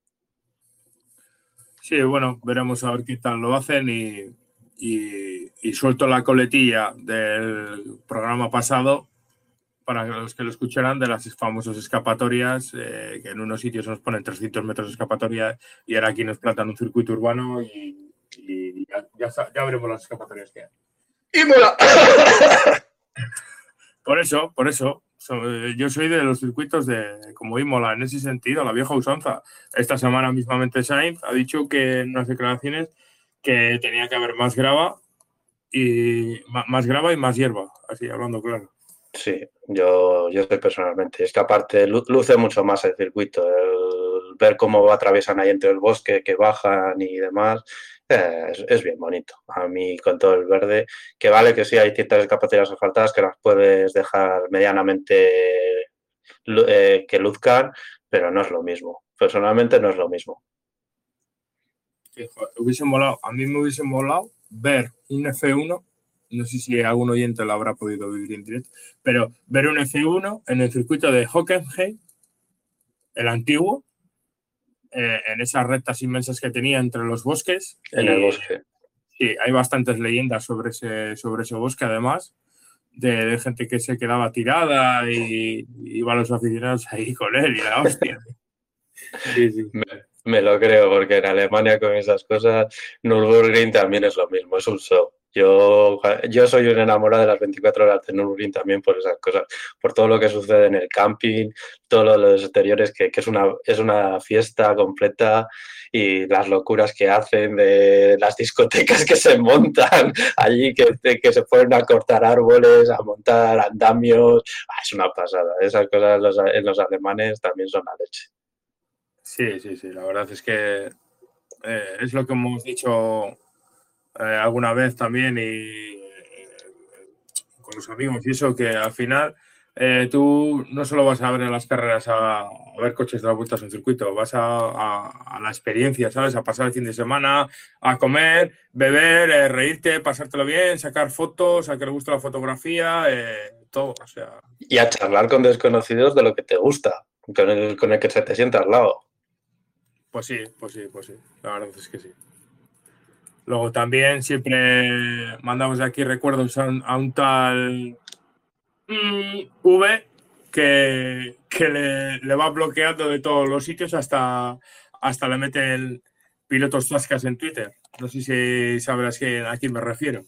Sí, bueno, veremos a ver qué tal lo hacen y, y, suelto la coletilla del programa pasado para los que lo escucharan de las famosas escapatorias, eh, que en unos sitios nos ponen 300 metros de escapatoria y ahora aquí nos plantan un circuito urbano y, ya, ya, veremos las escapatorias que hay. ¡Y mola! Por eso, por eso, eh, yo soy de los circuitos de, como Imola, en ese sentido, la vieja usanza. Esta semana mismamente Sainz ha dicho que en unas declaraciones que tenía que haber más grava y más grava y más hierba, así hablando claro. Sí, yo, yo sé personalmente. Es que aparte luce mucho más el circuito, ver cómo atraviesan ahí entre el bosque, que bajan y demás. Eh, es, bien bonito. A mí con todo el verde, que vale que sí hay ciertas escapatorias asfaltadas que las puedes dejar medianamente eh, que luzcan, pero no es lo mismo. Personalmente no es lo mismo. a mí me hubiese molado ver un F1 no sé si algún oyente lo habrá podido vivir en directo, pero ver un F1 en el circuito de Hockenheim, el antiguo, eh, en esas rectas inmensas que tenía entre los bosques. En el bosque. Sí, hay bastantes leyendas sobre ese, sobre ese bosque, además, de, gente que se quedaba tirada y, iban los aficionados ahí con él y la hostia. Sí, sí. Me, lo creo, porque en Alemania con esas cosas, Nürburgring también es lo mismo, es un show. Yo, yo soy un enamorado de las 24 horas de Nürburgring también por esas cosas, por todo lo que sucede en el camping, todos los exteriores, que, que, es, una, es una fiesta completa y las locuras que hacen de las discotecas que se montan allí, que, que se ponen a cortar árboles, a montar andamios. Ah, es una pasada. Esas cosas en los, en los alemanes también son la leche. Sí, sí, sí. La verdad es que eh, es lo que hemos dicho eh, alguna vez también y eh, con los amigos y eso, que al final eh, tú no solo vas a ver en las carreras a, ver coches de las vueltas en circuito, vas a, la experiencia, ¿sabes? A pasar el fin de semana, a comer, beber, reírte, pasártelo bien, sacar fotos, a que le guste la fotografía, todo, o sea. Y a charlar con desconocidos de lo que te gusta, con el, con el que se te sienta al lado. Pues sí, pues sí, pues sí, la verdad es que sí. Luego también siempre mandamos de aquí recuerdos a un, tal mm, V que, le, va bloqueando de todos los sitios hasta, hasta le mete el pilotos tascas en Twitter. No sé si sabrás a quién me refiero.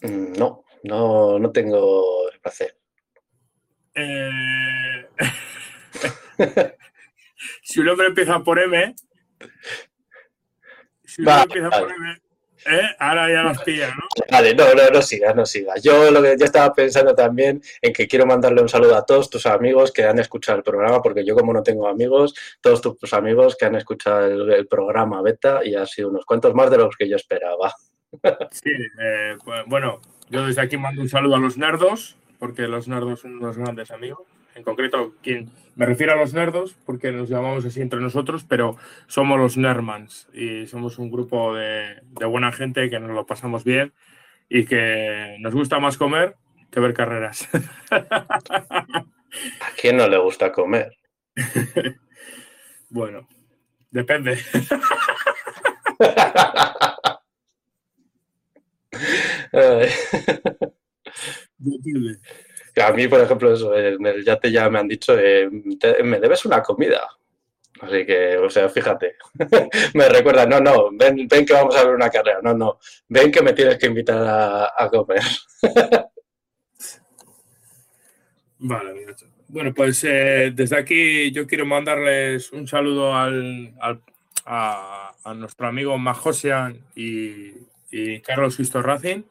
Mm, no, no, no tengo placer. Eh... si un hombre empieza por M, si un hombre empieza por M, ¿Eh? Ahora ya las pillas, ¿no? Vale, no, no, no sigas, no sigas. Yo lo que yo estaba pensando también en que quiero mandarle un saludo a todos tus amigos que han escuchado el programa, porque yo como no tengo amigos, todos tus amigos que han escuchado el, programa beta y ha sido unos cuantos más de los que yo esperaba. Sí, eh, pues, bueno, yo desde aquí mando un saludo a los nerdos, porque los nerdos son unos grandes amigos en concreto, quien me refiero a los nerdos, porque nos llamamos así entre nosotros, pero somos los Nermans y somos un grupo de, buena gente que nos lo pasamos bien y que nos gusta más comer que ver carreras. ¿A quién no le gusta comer? bueno, depende. depende. A mí, por ejemplo, eso, en el yate ya me han dicho, eh, me debes una comida. Así que, o sea, fíjate, me recuerda, no, no, ven, ven que vamos a ver una carrera, no, no, ven que me tienes que invitar a, comer. vale, bueno, pues eh, desde aquí yo quiero mandarles un saludo al, a, nuestro amigo Majosian y, y Carlos Sisto Racing,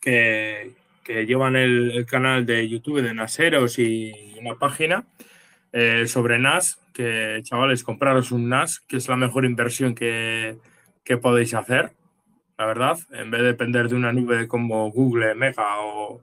que, que llevan el, canal de YouTube de Naseros y una página eh, sobre NAS, que chavales, compraros un NAS, que es la mejor inversión que, podéis hacer, la verdad, en vez de depender de una nube como Google, Mega o,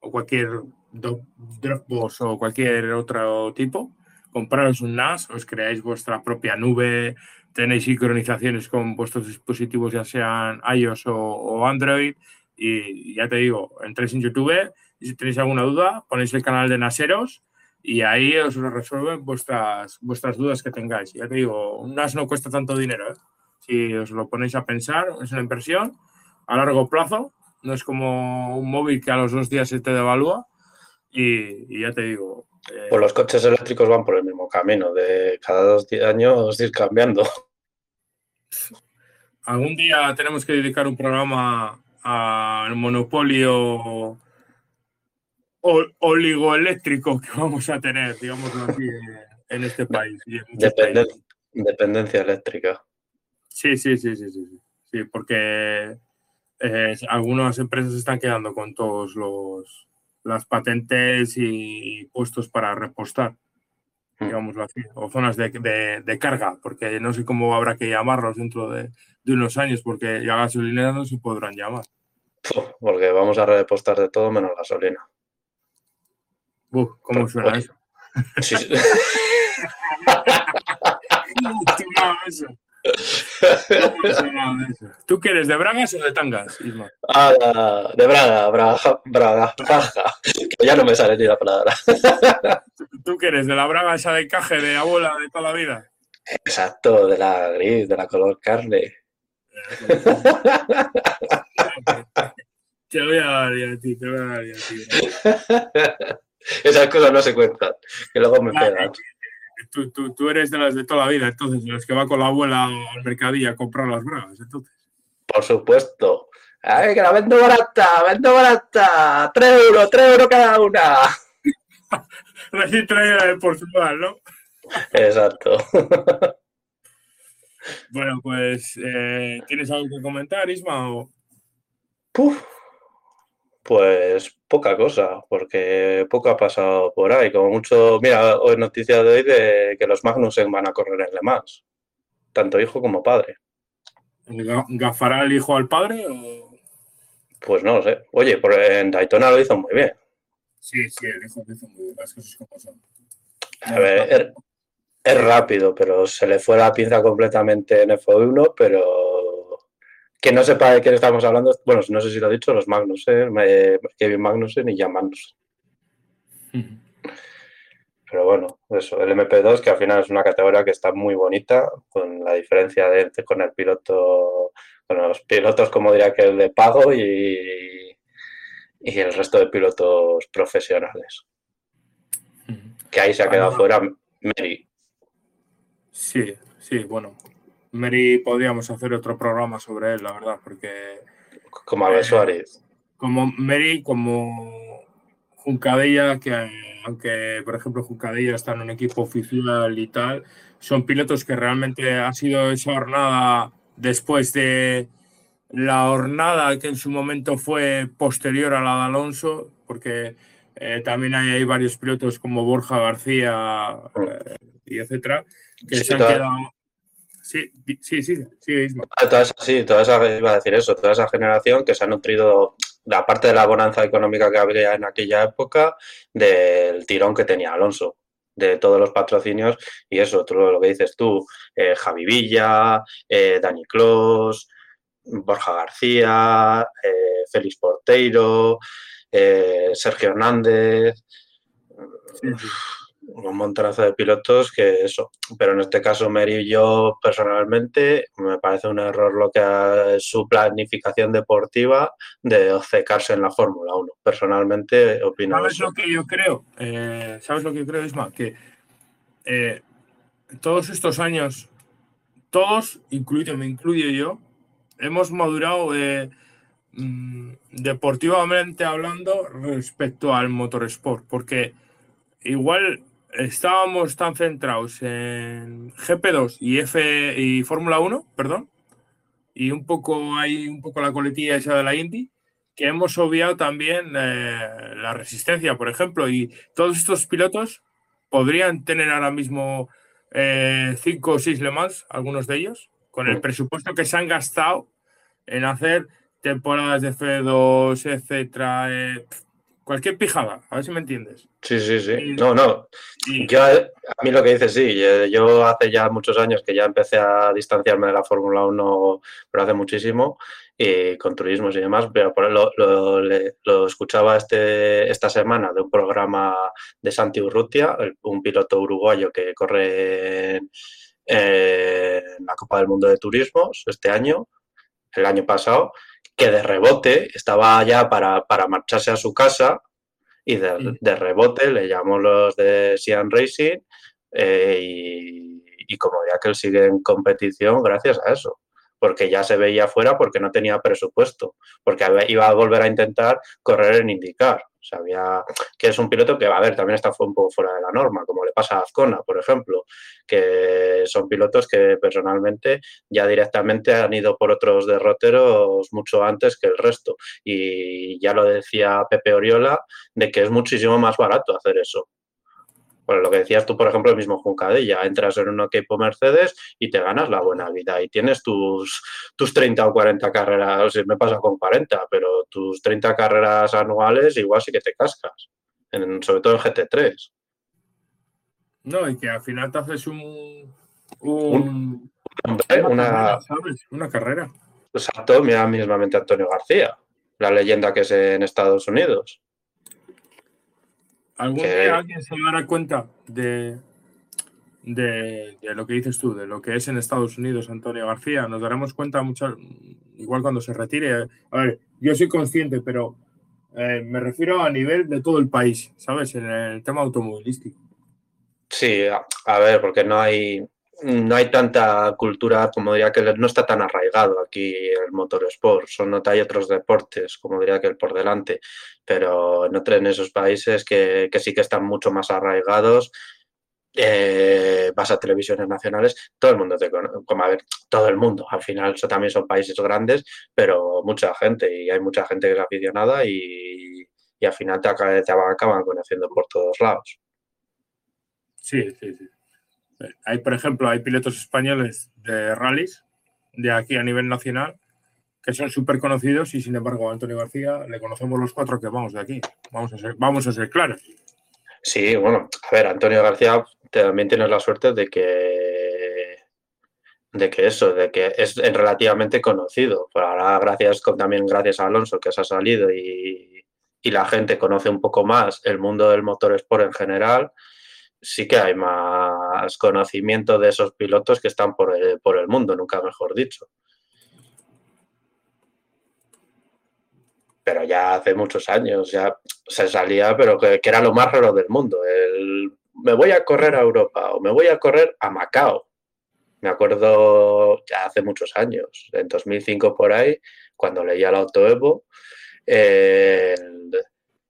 cualquier Dropbox o cualquier otro tipo, compraros un NAS, os creáis vuestra propia nube, tenéis sincronizaciones con vuestros dispositivos, ya sean iOS o Android, y ya te digo, entréis en YouTube y si tenéis alguna duda, ponéis el canal de Naseros y ahí os resuelven vuestras, vuestras dudas que tengáis. Ya te digo, un NAS no cuesta tanto dinero. ¿eh? Si os lo ponéis a pensar, es una inversión a largo plazo. No es como un móvil que a los dos días se te devalúa. Y, ya te digo. Eh, pues los coches eléctricos van por el mismo camino, de cada dos años ir cambiando. Algún día tenemos que dedicar un programa al monopolio oligoeléctrico que vamos a tener, digamos aquí, en este país. Dependencia eléctrica. Sí, sí, sí, sí, sí, sí, porque eh, algunas empresas están quedando con todos los las patentes y puestos para repostar. Digámoslo así, o zonas de, de, carga, porque no sé cómo habrá que llamarlos dentro de, de unos años, porque ya gasolineras no se podrán llamar. Porque vamos a repostar de todo menos gasolina. ¿Cómo suena eso? Sí. ¿Tú quieres de bragas o de tangas, Isma? Ah, de braga, braga, braga. Que ya no me sale ni la palabra. ¿Tú quieres de la braga esa de caje de abuela de toda la vida? Exacto, de la gris, de la color carne. Te voy a dar a ti, te voy a dar a ti. Esas cosas no se cuentan, que luego me pegan. Tú, tú, tú, eres de las de toda la vida, entonces, de los que va con la abuela al mercadillo a comprar las bragas, entonces. Por supuesto. ¡Ay, que la vendo barata! ¡Vendo barata! ¡Tres euros! ¡Tres euros cada una! Recién traída de Portugal, ¿no? Exacto. bueno, pues, eh, ¿tienes algo que comentar, Isma? O... Puf, pues poca cosa, porque poco ha pasado por ahí. Como mucho, mira, hoy noticia de hoy de que los Magnussen van a correr en Le Mans, tanto hijo como padre. ¿Gafará el hijo al padre? O... Pues no lo sé. Oye, en Daytona lo hizo muy bien. Sí, sí, el hijo lo hizo muy bien, las cosas como son. A ver, es, rápido, pero se le fue la pinza completamente en F1, pero que no sepa de qué estamos hablando, bueno, no sé si lo he dicho, los Magnussen, eh, Kevin Magnussen y Jan Magnussen. Pero bueno, eso, el MP2, que al final es una categoría que está muy bonita, con la diferencia de, con el piloto, con los pilotos, como diría que el de pago y, y el resto de pilotos profesionales. Que ahí se ha quedado fuera Mary. Sí, sí, bueno. Mary podríamos hacer otro programa sobre él, la verdad, porque. Como Albert Suárez. Como Mary, como Juncadella, que aunque, por ejemplo, Juncadella está en un equipo oficial y tal, son pilotos que realmente ha sido esa jornada después de la jornada que en su momento fue posterior a la de Alonso, porque eh, también hay, hay, varios pilotos como Borja García eh, y etcétera, que sí, se han quedado. Sí, sí, sí, sí, ah, toda esa, sí, toda esa, iba a decir eso, toda esa generación que se ha nutrido, la parte de la bonanza económica que había en aquella época, del tirón que tenía Alonso de todos los patrocinios y eso, todo lo que dices tú, eh, Javi Villa, eh, Dani Clos, Borja García, eh, Félix Porteiro, eh, Sergio Hernández, sí. Un montonazo de pilotos que eso, pero en este caso Mary y yo personalmente me parece un error lo que es su planificación deportiva de obcecarse en la Fórmula 1. Personalmente opino ¿Sabes eso. lo que yo creo? Eh, ¿Sabes lo que yo creo, Isma? Que eh, todos estos años, todos, incluido, me incluyo yo, hemos madurado eh, mmm, deportivamente hablando respecto al motorsport, porque igual estábamos tan centrados en GP2 y F y Fórmula 1, perdón, y un poco hay un poco la coletilla esa de la Indy, que hemos obviado también eh, la resistencia, por ejemplo, y todos estos pilotos podrían tener ahora mismo eh, cinco o seis Le Mans, algunos de ellos, con el presupuesto que se han gastado en hacer temporadas de F2, etcétera, eh, cualquier pijada, a ver si me entiendes. Sí, sí, sí. No, no. Yo, a mí lo que dices, sí, yo hace ya muchos años que ya empecé a distanciarme de la Fórmula 1, pero hace muchísimo, y con turismos y demás, pero lo, lo, lo, escuchaba este, esta semana de un programa de Santi Urrutia, un piloto uruguayo que corre en, en la Copa del Mundo de Turismos este año, el año pasado, que de rebote estaba ya para, para marcharse a su casa y de, de, rebote le llamó los de Sian Racing eh, y, y, como ya que él sigue en competición gracias a eso, porque ya se veía fuera porque no tenía presupuesto, porque iba a volver a intentar correr en indicar. O sea, había, que es un piloto que, a ver, también está un poco fuera de la norma, como le pasa a Azcona, por ejemplo, que son pilotos que personalmente ya directamente han ido por otros derroteros mucho antes que el resto. Y ya lo decía Pepe Oriola, de que es muchísimo más barato hacer eso. Pues lo que decías tú, por ejemplo, el mismo Juncadella, entras en un equipo Mercedes y te ganas la buena vida y tienes tus, tus 30 o 40 carreras, o sea, me pasa con 40, pero tus 30 carreras anuales igual sí que te cascas, en, sobre todo en GT3. No, y que al final te haces un... Un, un Hombre, una, ¿sabes? Una carrera. Exacto, mira mismamente Antonio García, la leyenda que es en Estados Unidos. ¿Algún Que- día alguien se dará cuenta de, de, de lo que dices tú, de lo que es en Estados Unidos Antonio García? Nos daremos cuenta mucho, igual cuando se retire. A ver, yo soy consciente, pero eh, me refiero a nivel de todo el país, ¿sabes? En el tema automovilístico. Sí, a, a ver, porque no hay, no hay tanta cultura, como diría que no está tan arraigado aquí el motorsport. Son hay otros deportes, como diría que el por delante, pero en, otro- en esos países que, que sí que están mucho más arraigados. eh, vas a televisiones nacionales, todo el mundo te conoce, como a ver, todo el mundo, al final eso también son países grandes, pero mucha gente, y hay mucha gente que es aficionada y, y al final te, te acaban conociendo por todos lados. Sí, sí, sí. Hay, por ejemplo, hay pilotos españoles de rallies de aquí a nivel nacional que son súper conocidos y sin embargo a Antonio García le conocemos los cuatro que vamos de aquí. Vamos a ser, vamos a ser claros. Sí, bueno, a ver, Antonio García también tienes la suerte de que de que eso, de que es relativamente conocido. Pero ahora gracias también gracias a Alonso que se ha salido y, y la gente conoce un poco más el mundo del motorsport en general, sí que hay más conocimiento de esos pilotos que están por el, mundo, nunca mejor dicho. Pero ya hace muchos años ya se salía, pero que, era lo más raro del mundo. Me voy a correr a Europa o me voy a correr a Macao. Me acuerdo ya hace muchos años, en 2005 por ahí, cuando leía el Auto Evo, eh,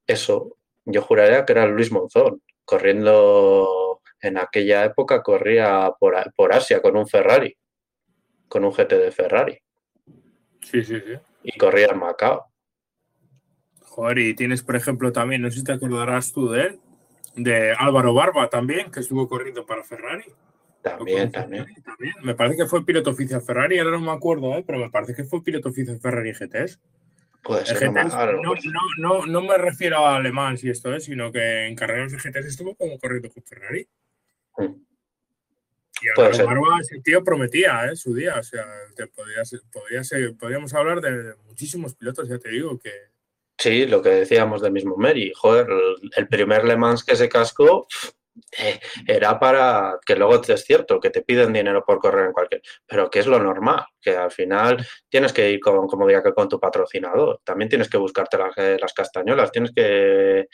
eso, yo juraría que era Luis Monzón, corriendo en aquella época, corría por, por Asia con un Ferrari, con un GT de Ferrari, Sí, sí, sí. y corría en Macao. Joder, y tienes, por ejemplo, también, no sé si te acordarás tú de él, de Álvaro Barba también, que estuvo corriendo para Ferrari. También, también. Ferrari también. Me parece que fue piloto oficial Ferrari, ahora no me acuerdo, ¿eh? pero me parece que fue piloto oficial Ferrari GTS. Puede ser, no no no, me- no, refiero a alemán y esto, ¿eh? sino que en carreras de GTS estuvo como corriendo con Ferrari. Mm. Y. Barba, ese tío prometía, ¿eh? Su día, o sea, te ser- podríamos hablar de muchísimos pilotos, ya te digo, que Sí, lo que decíamos del mismo Mary. Joder, el, el primer Le Mans que se cascó eh, era para que luego es cierto que te piden dinero por correr en cualquier, pero que es lo normal, que al final tienes que ir con, como diría que con tu patrocinador, también tienes que buscarte las, eh, las castañuelas, tienes que,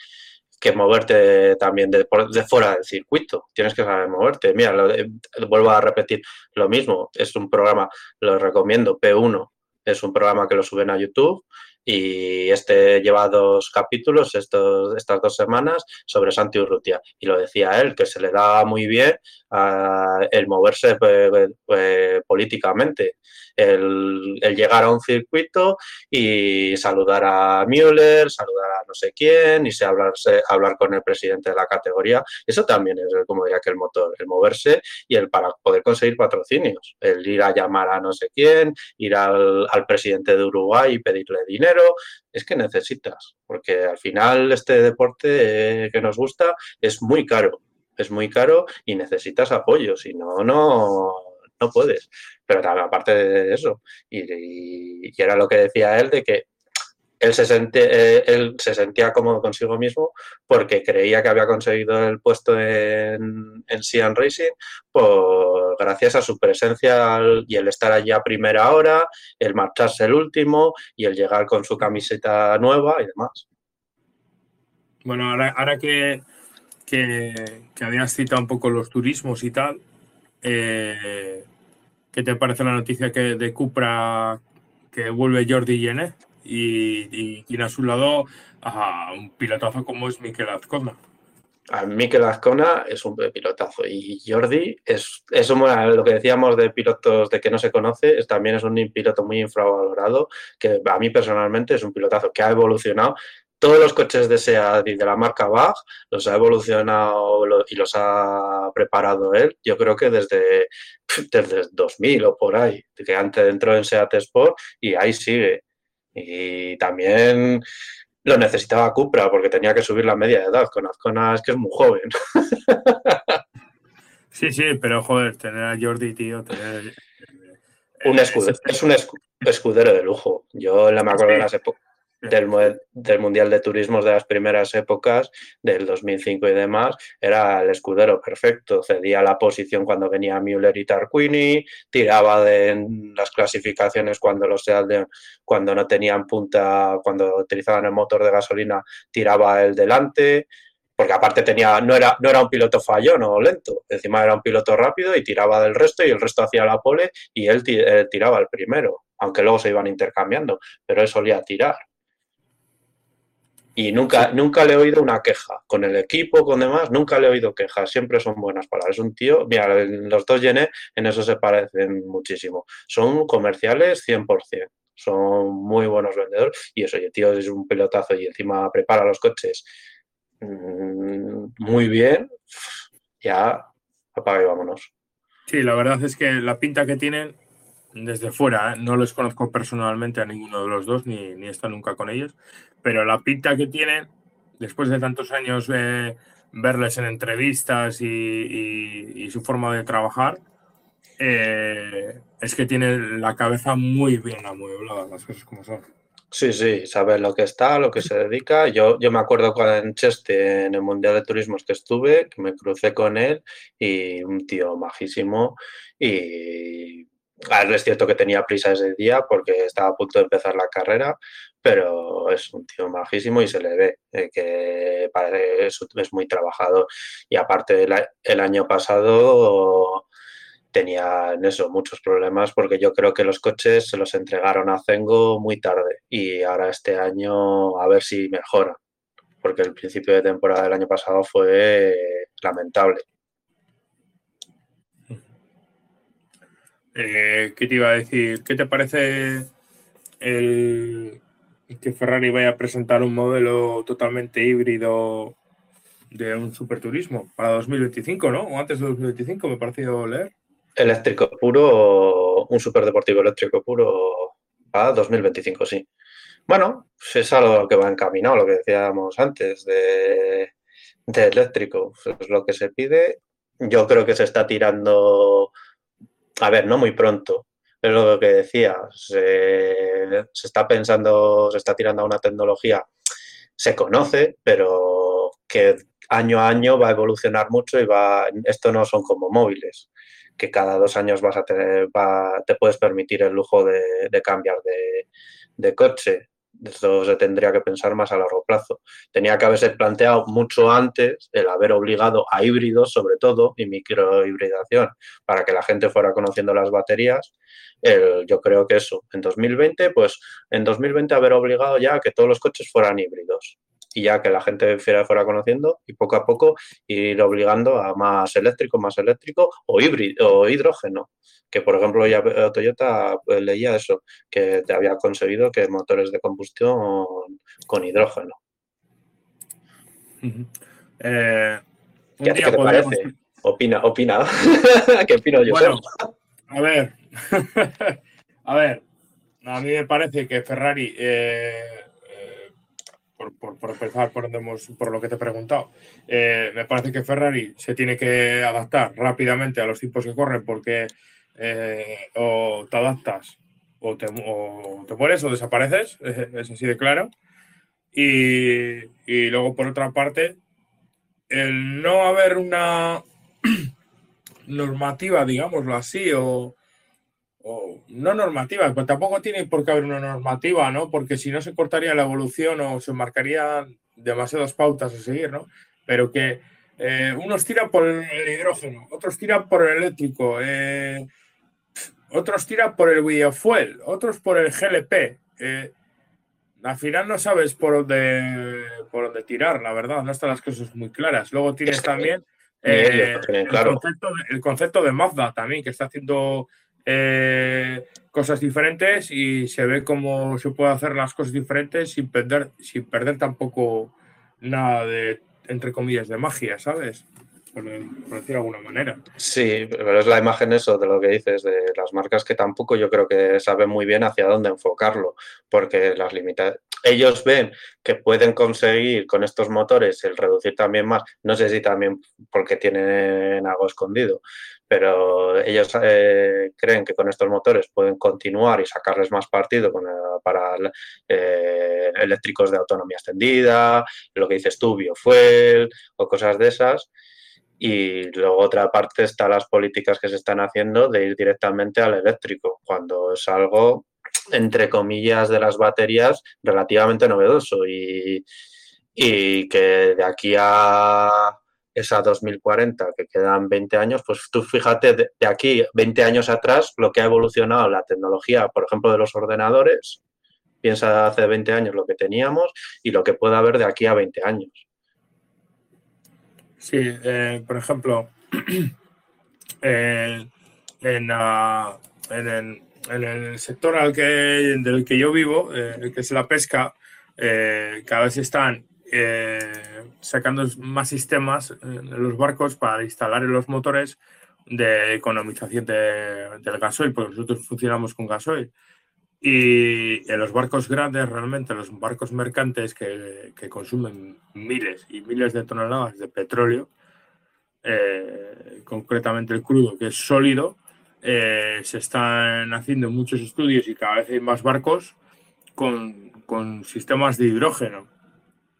que moverte también de, de fuera del circuito, tienes que saber moverte. Mira, lo de- vuelvo a repetir lo mismo, es un programa, lo recomiendo, P1, es un programa que lo suben a YouTube y este lleva dos capítulos estos, estas dos semanas sobre Santi Urrutia. Y lo decía él, que se le da muy bien ah, el moverse pues, pues, políticamente, el, llegar a un circuito y saludar a Müller, saludar a no sé quién, y se hablarse, hablar con el presidente de la categoría. Eso también es, como diría que el motor, el moverse y el para poder conseguir patrocinios, el ir a llamar a no sé quién, ir al, presidente de Uruguay y pedirle dinero, es que necesitas, porque al final este deporte que nos gusta es muy caro, es muy caro y necesitas apoyo, si no, no, no puedes. Pero aparte de eso, y, era lo que decía él, de que él se, sente- eh, él se sentía cómodo consigo mismo porque creía que había conseguido el puesto en, en Sian Racing por, gracias a su presencia y el estar allí a primera hora, el marcharse el último y el llegar con su camiseta nueva y demás. Bueno, ahora, ahora que, que, que habías citado un poco los turismos y tal, eh, ¿qué te parece la noticia que de Cupra que vuelve Jordi Gené y, tiene a su lado a un pilotazo como es Miquel Azcona? A Mikel Azcona es un pilotazo y Jordi es, es un- lo que decíamos de pilotos de que no se conoce, también es un piloto muy infravalorado, que a mí personalmente es un pilotazo que ha evolucionado. Todos los coches de SEAT y de la marca Bach los ha evolucionado y los ha preparado él, yo creo que desde, desde 2000 o por ahí, que antes entró en SEAT Sport y ahí sigue. Y también lo necesitaba Cupra porque tenía que subir la media de edad. Con Azcona es que es muy joven. Sí, sí, pero joder, tener a Jordi, tío, tener Un escudero, es un escudero de lujo. Yo me acuerdo de las épocas del, del, Mundial de Turismos de las primeras épocas, del 2005 y demás, era el escudero perfecto. Cedía la posición cuando venía Müller y Tarquini, tiraba de las clasificaciones cuando los cuando no tenían punta, cuando utilizaban el motor de gasolina, tiraba el delante. Porque aparte tenía, no era, no era un piloto fallón o lento, encima era un piloto rápido y tiraba del resto y el resto hacía la pole y él, él tiraba el primero, aunque luego se iban intercambiando, pero él solía tirar y nunca, nunca le he oído una queja. Con el equipo, con demás, nunca le he oído quejas. Siempre son buenas palabras. Es un tío, mira, los dos Gené en eso se parecen muchísimo. Son comerciales 100%. Son muy buenos vendedores. Y eso, el tío es un pelotazo y encima prepara los coches mm, muy bien. Ya, apaga y vámonos. Sí, la verdad es que la pinta que tienen desde fuera, ¿eh? no los conozco personalmente a ninguno de los dos, ni, ni he nunca con ellos, pero la pinta que tienen, después de tantos años eh, verles en entrevistas y, su forma de trabajar, eh, es que tienen la cabeza muy bien amueblada, las cosas como son. Sí, sí, saber lo que está, lo que se dedica. Yo, yo me acuerdo cuando en Cheste, en el Mundial de Turismos que estuve, que me crucé con él y un tío majísimo y a es cierto que tenía prisa ese día porque estaba a punto de empezar la carrera, pero es un tío majísimo y se le ve eh, que es, es, muy trabajado. Y aparte, el, año pasado tenía en eso muchos problemas porque yo creo que los coches se los entregaron a Zengo muy tarde y ahora este año a ver si mejora, porque el principio de temporada del año pasado fue lamentable. Eh, ¿Qué te iba a decir? ¿Qué te parece el que Ferrari vaya a presentar un modelo totalmente híbrido de un superturismo para 2025, ¿no? O antes de 2025, me pareció leer. Eléctrico puro, un superdeportivo eléctrico puro para 2025, sí. Bueno, pues es algo que va encaminado, lo que decíamos antes, de, de eléctrico. Es lo que se pide. Yo creo que se está tirando a ver, no muy pronto, es lo que decía, se, está pensando, se está tirando a una tecnología, se conoce, pero que año a año va a evolucionar mucho y va, esto no son como móviles, que cada dos años vas a tener, te puedes permitir el lujo de, cambiar de coche. Esto se tendría que pensar más a largo plazo. Tenía que haberse planteado mucho antes el haber obligado a híbridos, sobre todo, y microhibridación, para que la gente fuera conociendo las baterías. yo creo que eso, en 2020, pues en 2020 haber obligado ya a que todos los coches fueran híbridos y ya que la gente fuera conociendo y poco a poco ir obligando a más eléctrico, más eléctrico o híbrido o hidrógeno. Que por ejemplo ya Toyota pues, leía eso, que te había conseguido que motores de combustión con hidrógeno. Eh, ¿Qué, te parece? Opina, opina. ¿Qué opino yo? Bueno, a ver, a ver, a mí me parece que Ferrari eh, por, empezar por, por, lo que te he preguntado, eh, me parece que Ferrari se tiene que adaptar rápidamente a los tiempos que corren porque eh, o te adaptas o te, mueres o desapareces, es, así de claro. Y, y, luego, por otra parte, el no haber una normativa, digámoslo así, o, no normativa, pues tampoco tiene por qué haber una normativa, ¿no? Porque si no se cortaría la evolución o se marcarían demasiadas pautas a seguir, ¿no? Pero que eh, unos tiran por el hidrógeno, otros tiran por el eléctrico, eh, otros tiran por el biofuel, otros por el GLP. Eh, al final no sabes por dónde, por dónde tirar, la verdad, no están las cosas muy claras. Luego tienes también el, concepto, el concepto de Mazda también, que está haciendo eh, cosas diferentes y se ve cómo se puede hacer las cosas diferentes sin perder, sin perder tampoco nada de, entre comillas, de magia, ¿sabes? Por, decir de alguna manera. Sí, pero es la imagen eso de lo que dices, de las marcas que tampoco yo creo que saben muy bien hacia dónde enfocarlo, porque las limita ellos ven que pueden conseguir con estos motores el reducir también más, no sé si también porque tienen algo escondido, pero ellos eh, creen que con estos motores pueden continuar y sacarles más partido para eh, eléctricos de autonomía extendida, lo que dices tú, biofuel o cosas de esas. Y luego otra parte están las políticas que se están haciendo de ir directamente al eléctrico, cuando es algo entre comillas, de las baterías relativamente novedoso y, que de aquí a esa 2040, que quedan 20 años, pues tú fíjate de, aquí 20 años atrás lo que ha evolucionado la tecnología, por ejemplo, de los ordenadores, piensa hace 20 años lo que teníamos y lo que puede haber de aquí a 20 años. Sí, eh, por ejemplo, en, en, en el sector al que, del que yo vivo, eh, que es la pesca, eh, cada vez están eh, sacando más sistemas en los barcos para instalar en los motores de economización del gasoil, porque nosotros funcionamos con gasoil. Y en los barcos grandes, realmente, los barcos mercantes que, consumen miles y miles de toneladas de petróleo, concretamente el crudo, que es sólido, eh, se están haciendo muchos estudios y cada vez hay más barcos con sistemas de hidrógeno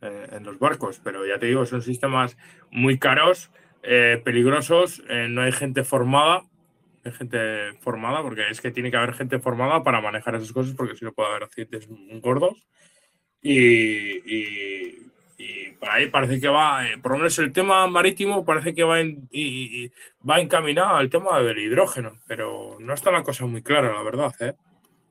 eh, en los barcos, pero ya te digo, son sistemas muy caros, eh, peligrosos, no hay gente formada, hay gente formada, porque es que tiene que haber gente formada para manejar esas cosas, porque si no puede haber accidentes gordos. y, y por ahí parece que va, eh, por lo menos el tema marítimo parece que va, en, y, va encaminado al tema del hidrógeno, pero no está la cosa muy clara, la verdad. ¿eh?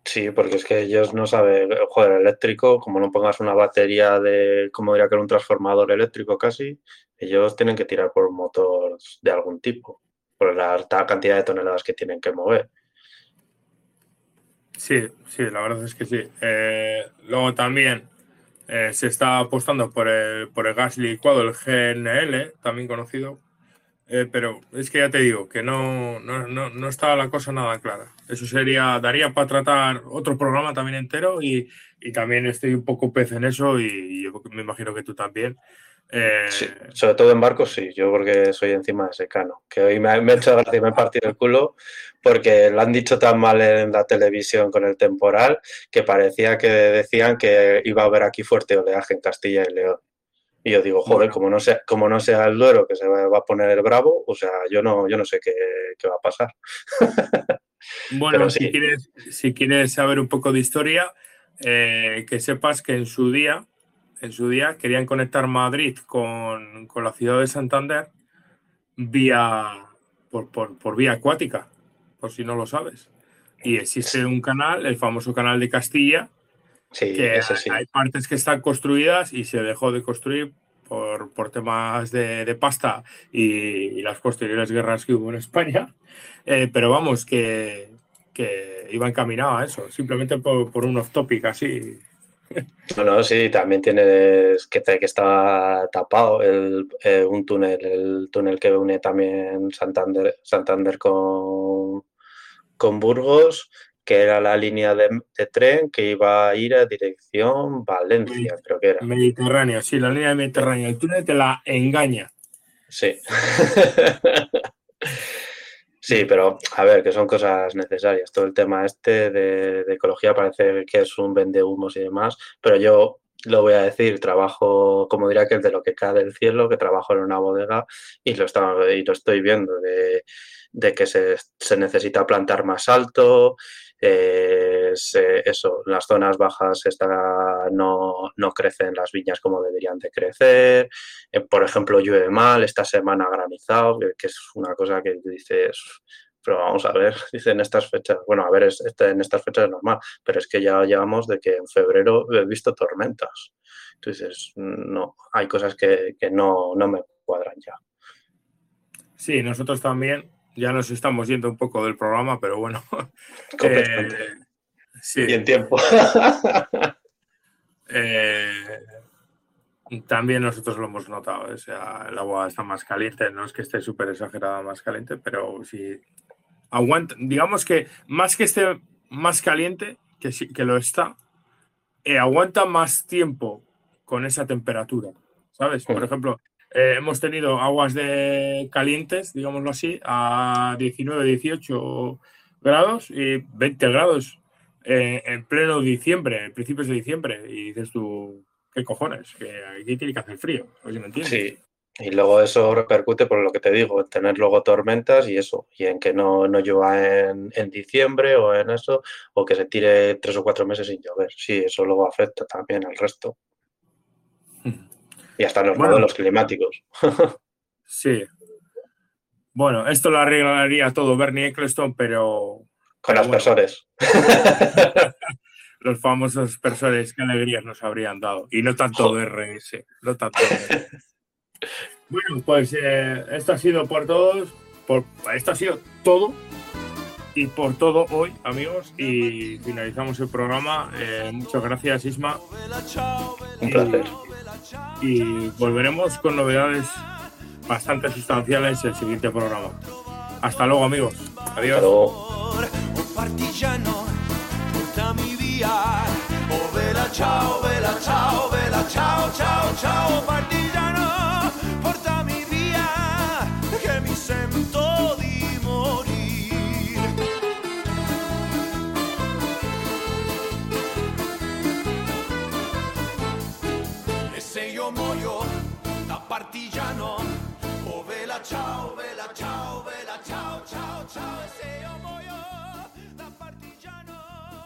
Sí, porque es que ellos no saben, joder, eléctrico, como no pongas una batería de, como diría que era un transformador eléctrico casi, ellos tienen que tirar por un motor de algún tipo, por la alta cantidad de toneladas que tienen que mover. Sí, sí, la verdad es que sí. Eh, luego también eh, se está apostando por el, por el gas licuado, el GNL, también conocido, eh, pero es que ya te digo que no, no, no, no, está la cosa nada clara. Eso sería, daría para tratar otro programa también entero y, y también estoy un poco pez en eso y, yo me imagino que tú también. Eh, sí, sobre todo en barcos, sí, yo porque soy encima de secano, que hoy me, me he hecho gracia y me he partido el culo porque lo han dicho tan mal en la televisión con el temporal que parecía que decían que iba a haber aquí fuerte oleaje en Castilla y León. Y yo digo, joder, como, no sea, como no sea el Duero que se va a poner el bravo, o sea, yo no, yo no sé qué, qué va a pasar. bueno, si, quieres, si quieres saber un poco de historia, eh, que sepas que en su día en su día querían conectar Madrid con, con la ciudad de Santander vía por, por, por, vía acuática, por si no lo sabes. Y existe un canal, el famoso canal de Castilla, sí, que sí. hay partes que están construidas y se dejó de construir por, por temas de, de pasta y, y, las posteriores guerras que hubo en España. Eh, pero vamos, que, que iba encaminado a eso, simplemente por, por un off-topic así no, sí, también tienes que, que está tapado el, eh, un túnel, el túnel que une también Santander, Santander con, con Burgos, que era la línea de, de, tren que iba a ir a dirección Valencia, creo que era. Mediterráneo, sí, la línea de Mediterráneo. El túnel te la engaña. Sí. Sí, pero a ver, que son cosas necesarias. Todo el tema este de, de ecología parece que es un vendehumos y demás, pero yo lo voy a decir, trabajo, como diría que es de lo que cae del cielo, que trabajo en una bodega y lo, está, y lo estoy viendo, de, de que se, se, necesita plantar más alto, eh, eso, las zonas bajas está, no, no, crecen las viñas como deberían de crecer, eh, por ejemplo, llueve mal, esta semana granizado, que, es una cosa que dices, pero vamos a ver, dicen estas fechas, bueno, a ver, es, este, en estas fechas es normal, pero es que ya llevamos de que en febrero he visto tormentas. Entonces, no, hay cosas que, que no, no me cuadran ya. Sí, nosotros también ya nos estamos yendo un poco del programa, pero bueno. Eh, sí. Y en tiempo. eh, también nosotros lo hemos notado. O sea, el agua está más caliente, no es que esté súper exagerada más caliente, pero sí aguanta. Digamos que más que esté más caliente, que, sí, que lo está, eh, aguanta más tiempo con esa temperatura, ¿sabes? Por ejemplo, eh, hemos tenido aguas de calientes, digámoslo así, a 19, 18 grados y 20 grados eh, en pleno diciembre, en principios de diciembre, y dices tú, ¿qué cojones? Que aquí tiene que hacer frío, a me entiendes. Sí, y luego eso repercute por lo que te digo, en tener luego tormentas y eso, y en que no, no llueva en, diciembre o en eso, o que se tire tres o cuatro meses sin llover. Sí, eso luego afecta también al resto. Y hasta los modelos climáticos. sí. Bueno, esto lo arreglaría todo Bernie Eccleston, pero... Con las aspersores. los famosos aspersores, qué alegrías nos habrían dado. Y no tanto DRS, no tanto bueno, pues eh, esto ha sido por todos. Por, esto ha sido todo. Y por todo hoy, amigos. Y finalizamos el programa. Eh, muchas gracias, Isma. Un placer. Y, volveremos con novedades bastante sustanciales en el siguiente programa. Hasta luego, amigos. Adiós. Ciao.